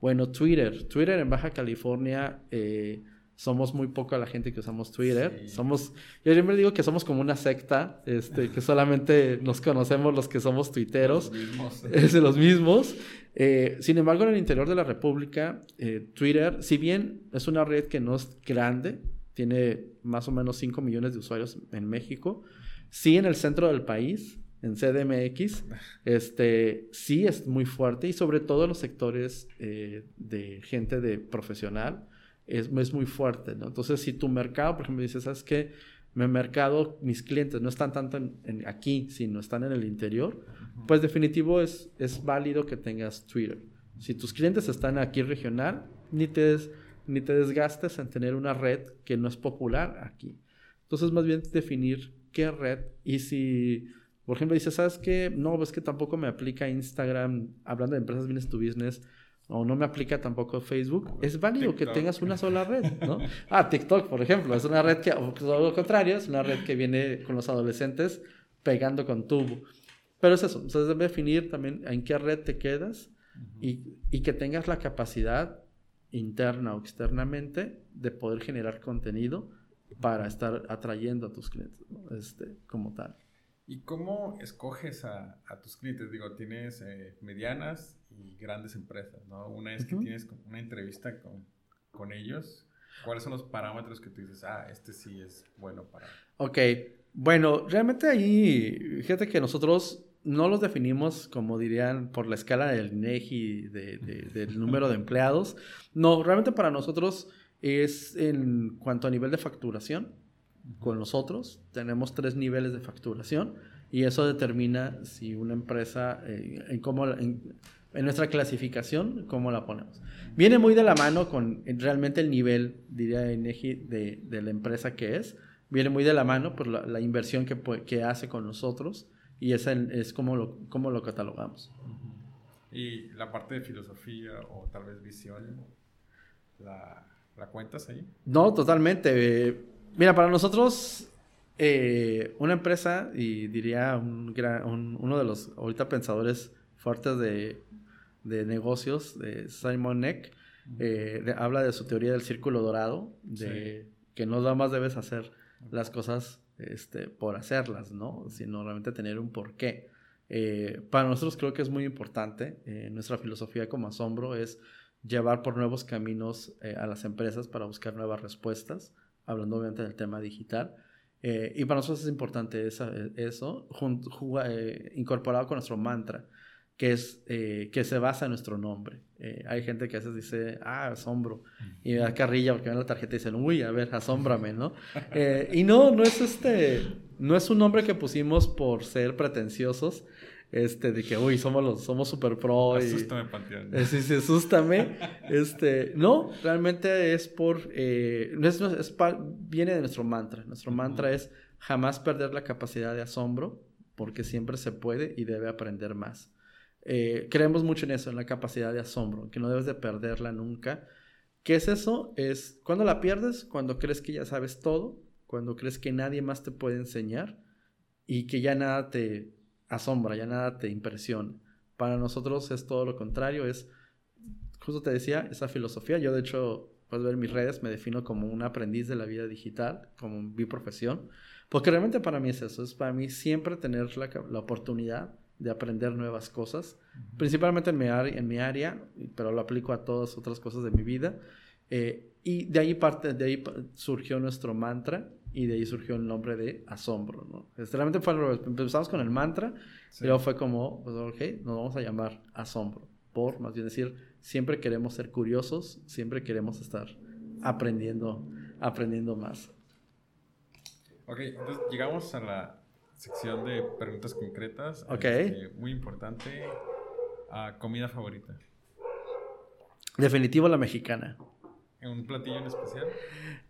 Bueno, Twitter. Twitter en Baja California eh, somos muy poca la gente que usamos Twitter. Somos, yo siempre digo que somos como una secta, este, que solamente nos conocemos los que somos tuiteros. Los mismos. Es de los mismos. Eh, sin embargo, en el interior de la República, eh, Twitter, si bien es una red que no es grande, tiene más o menos 5 millones de usuarios en México, sí en el centro del país en CDMX, este, sí es muy fuerte y sobre todo en los sectores eh, de gente de profesional es, es muy fuerte, ¿no? Entonces, si tu mercado, por ejemplo, dices, ¿sabes qué? mi mercado, mis clientes no están tanto en, aquí, sino están en el interior, pues definitivo es, es válido que tengas Twitter. Si tus clientes están aquí regional, ni te, ni te desgastes en tener una red que no es popular aquí. Entonces, más bien definir qué red y si, por ejemplo, dices, ¿sabes qué? No, pues que tampoco me aplica Instagram, hablando de empresas business to business, o no me aplica tampoco Facebook, es válido que tengas una sola red, ¿no? Ah, TikTok, por ejemplo, es una red que, o lo contrario, es una red que viene con los adolescentes pegando con tubo. Pero es eso, entonces debe definir también en qué red te quedas y, y, que tengas la capacidad interna o externamente de poder generar contenido para estar atrayendo a tus clientes, este, como tal. ¿Y cómo escoges a, a tus clientes? Digo, tienes eh, medianas, y grandes empresas, ¿no? Una vez que tienes una entrevista con, con, ellos, ¿cuáles son los parámetros que tú dices, ah, este sí es bueno para... Ok, bueno, realmente ahí, fíjate que nosotros no los definimos, como dirían, por la escala del INEGI, de, del número de empleados. No, realmente para nosotros es en cuanto a nivel de facturación. Con nosotros tenemos tres niveles de facturación y eso determina si una empresa, eh, en cómo, en, en nuestra clasificación, ¿cómo la ponemos? Viene muy de la mano con realmente el nivel, diría Inegi, de, de la empresa que es. Viene muy de la mano por la, inversión que, que, hace con nosotros y esa es como lo, como lo catalogamos. ¿Y la parte de filosofía o tal vez visión, la, la cuentas ahí? No, totalmente. Mira, para nosotros, eh, una empresa, y diría un, uno de los ahorita pensadores fuertes de de negocios de Simon Neck, eh, habla de su teoría del círculo dorado, de que no nada más debes hacer las cosas este, por hacerlas, ¿no? Sino realmente tener un porqué. Eh, para nosotros creo que es muy importante, eh, nuestra filosofía como asombro es llevar por nuevos caminos a las empresas para buscar nuevas respuestas, hablando obviamente del tema digital. y para nosotros es importante eso, incorporado con nuestro mantra que, es, eh, que se basa en nuestro nombre. Eh, hay gente que a veces dice, ah, asombro, y me da carrilla porque ven la tarjeta y dicen, uy, a ver, asómbrame, ¿no? Eh, y no, no es este, no es un nombre que pusimos por ser pretenciosos, este, de que, uy, somos los, somos super pro. Asústame, Panteón. sí, sí, asústame. este, no, realmente es por, es, es, viene de nuestro mantra. Nuestro mantra es jamás perder la capacidad de asombro, porque siempre se puede y debe aprender más. Eh, creemos mucho en eso, en la capacidad de asombro, que no debes de perderla nunca. ¿Qué es eso? Es cuando la pierdes, cuando crees que ya sabes todo, cuando crees que nadie más te puede enseñar y que ya nada te asombra, ya nada te impresiona. Para nosotros es todo lo contrario, es, justo te decía, esa filosofía. Yo de hecho, puedes ver mis redes, me defino como un aprendiz de la vida digital, como mi profesión, porque realmente para mí es eso, es para mí siempre tener la, la oportunidad de aprender nuevas cosas, principalmente en mi, área, en mi área, pero lo aplico a todas otras cosas de mi vida. Eh, y de ahí, parte, de ahí surgió nuestro mantra y de ahí surgió el nombre de asombro. ¿no? Este, realmente fue empezamos con el mantra y luego fue como, pues, ok, nos vamos a llamar asombro. Por, más bien decir, siempre queremos ser curiosos, siempre queremos estar aprendiendo, aprendiendo más. Ok, entonces llegamos a la sección de preguntas concretas. Ok. Este, muy importante. Uh, comida favorita. Definitivo la mexicana. ¿Un platillo en especial?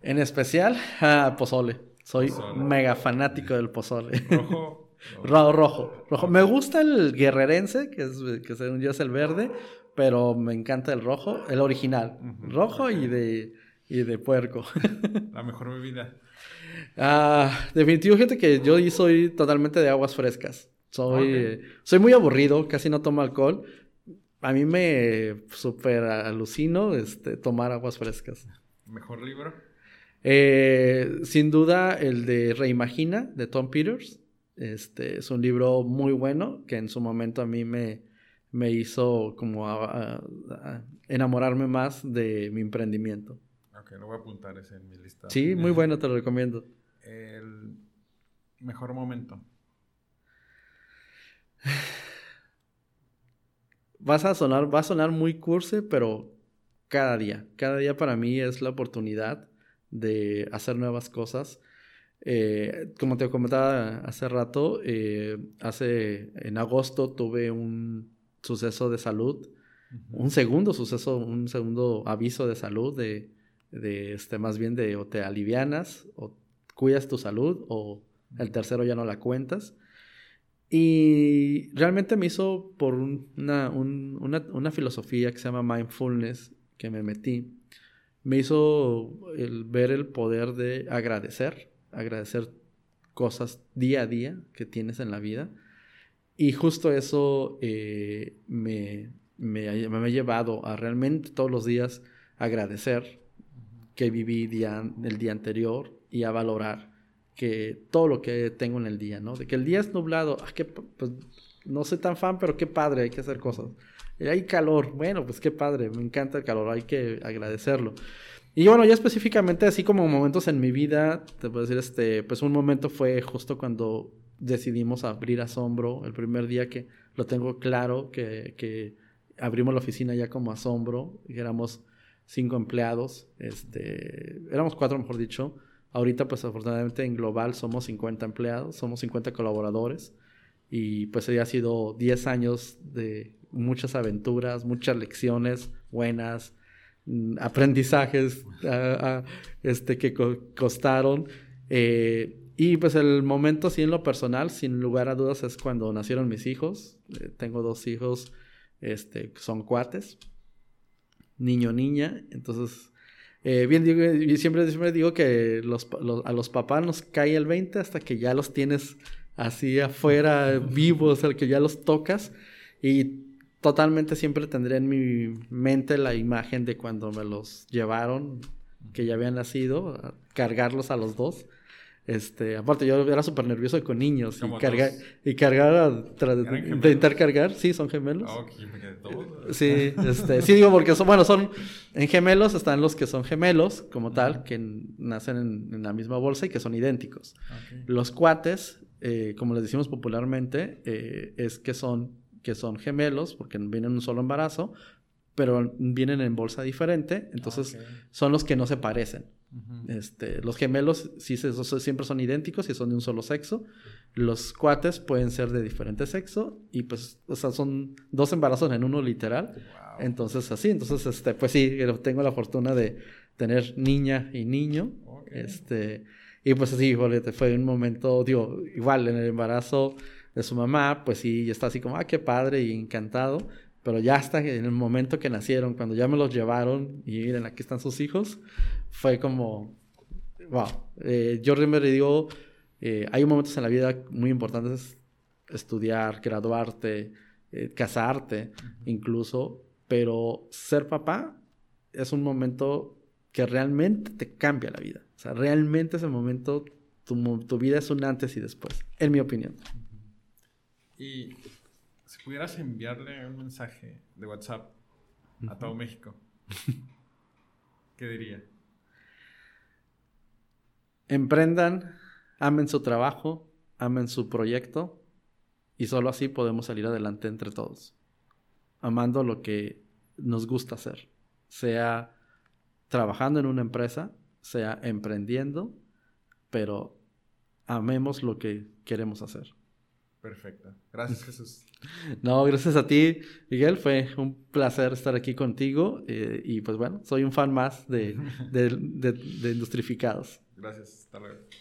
En especial, ah, pozole. Soy mega fanático del pozole. ¿Rojo? rojo, rojo, rojo. Me gusta el guerrerense, que, es, que según yo es el verde, pero me encanta el rojo, el original. Rojo y, de, y de puerco. La mejor bebida. Ah, definitivo, gente que yo soy totalmente de aguas frescas. Soy, soy muy aburrido, casi no tomo alcohol. A mí me super alucino este, tomar aguas frescas. ¿Mejor libro? Eh, sin duda, el de Reimagina, de Tom Peters. Este, es un libro muy bueno que en su momento a mí me, me hizo como enamorarme más de mi emprendimiento. Ok, lo voy a apuntar ese en mi lista. Sí, muy bueno, te lo recomiendo. El mejor momento. Vas a sonar, va a sonar muy curse, pero cada día, cada día para mí es la oportunidad de hacer nuevas cosas. Eh, como te comentaba hace rato, eh, hace en agosto tuve un suceso de salud, un segundo suceso, un segundo aviso de salud de, de este, más bien de o te alivianas o cuidas tu salud o el tercero ya no la cuentas. Y realmente me hizo por una, una, filosofía que se llama mindfulness que me metí, me hizo el ver el poder de agradecer, agradecer cosas día a día que tienes en la vida. Y justo eso eh, me, me, me, ha llevado a realmente todos los días agradecer que viví día, el día anterior y a valorar que todo lo que tengo en el día, ¿no? De que el día es nublado, ah, que, pues, no soy tan fan, pero qué padre, hay que hacer cosas. hay calor, bueno, pues qué padre, me encanta el calor, hay que agradecerlo. Y bueno, ya específicamente, así como momentos en mi vida, te puedo decir, este, pues un momento fue justo cuando decidimos abrir Asombro, el primer día que lo tengo claro, que, que abrimos la oficina ya como Asombro, y éramos cinco empleados, este, éramos cuatro mejor dicho. Ahorita pues afortunadamente en global somos 50 empleados, somos 50 colaboradores y pues ya ha sido 10 años de muchas aventuras, muchas lecciones buenas, mm, aprendizajes este, que costaron. Eh, y pues el momento así en lo personal, sin lugar a dudas, es cuando nacieron mis hijos. Eh, tengo dos hijos, este, son cuates niño niña. Entonces, eh, bien digo, y siempre, siempre digo que los, a los papás nos cae el 20 hasta que ya los tienes así afuera, vivos, el que ya los tocas. Y totalmente siempre tendré en mi mente la imagen de cuando me los llevaron, que ya habían nacido, cargarlos a los dos. Este, aparte, yo era súper nervioso con niños y, cargar, y cargar, intentar cargar, sí, son gemelos. Oh, sí, este, sí digo porque son, bueno, son, en gemelos están los que son gemelos, como tal, que nacen en, la misma bolsa y que son idénticos. Los cuates, eh, como les decimos popularmente, eh, es que son, que son gemelos, porque vienen en un solo embarazo, pero vienen en bolsa diferente, entonces son los que no se parecen este, los gemelos sí, siempre son idénticos y son de un solo sexo. Los cuates pueden ser de diferente sexo y pues, o sea, son dos embarazos en uno literal. Entonces, así, entonces, este, pues sí, tengo la fortuna de tener niña y niño. Este, y pues así, fue un momento, digo, igual en el embarazo de su mamá, pues sí, está así como, ah, qué padre y encantado. Pero ya hasta en el momento que nacieron, cuando ya me los llevaron y miren, aquí están sus hijos, fue como, wow. Eh, yo siempre digo, eh, hay momentos en la vida muy importantes, estudiar, graduarte, eh, casarte, incluso, pero ser papá es un momento que realmente te cambia la vida. O sea, realmente ese momento, tu, tu vida es un antes y después, en mi opinión. Y pudieras enviarle un mensaje de WhatsApp a todo México, ¿qué diría? Emprendan, amen su trabajo, amen su proyecto y solo así podemos salir adelante entre todos, amando lo que nos gusta hacer, sea trabajando en una empresa, sea emprendiendo, pero amemos lo que queremos hacer. Perfecto. Gracias, Jesús. No, gracias a ti, Miguel. Fue un placer estar aquí contigo. Eh, y pues bueno, soy un fan más de, de, de, de Industrificados. Gracias. Hasta luego.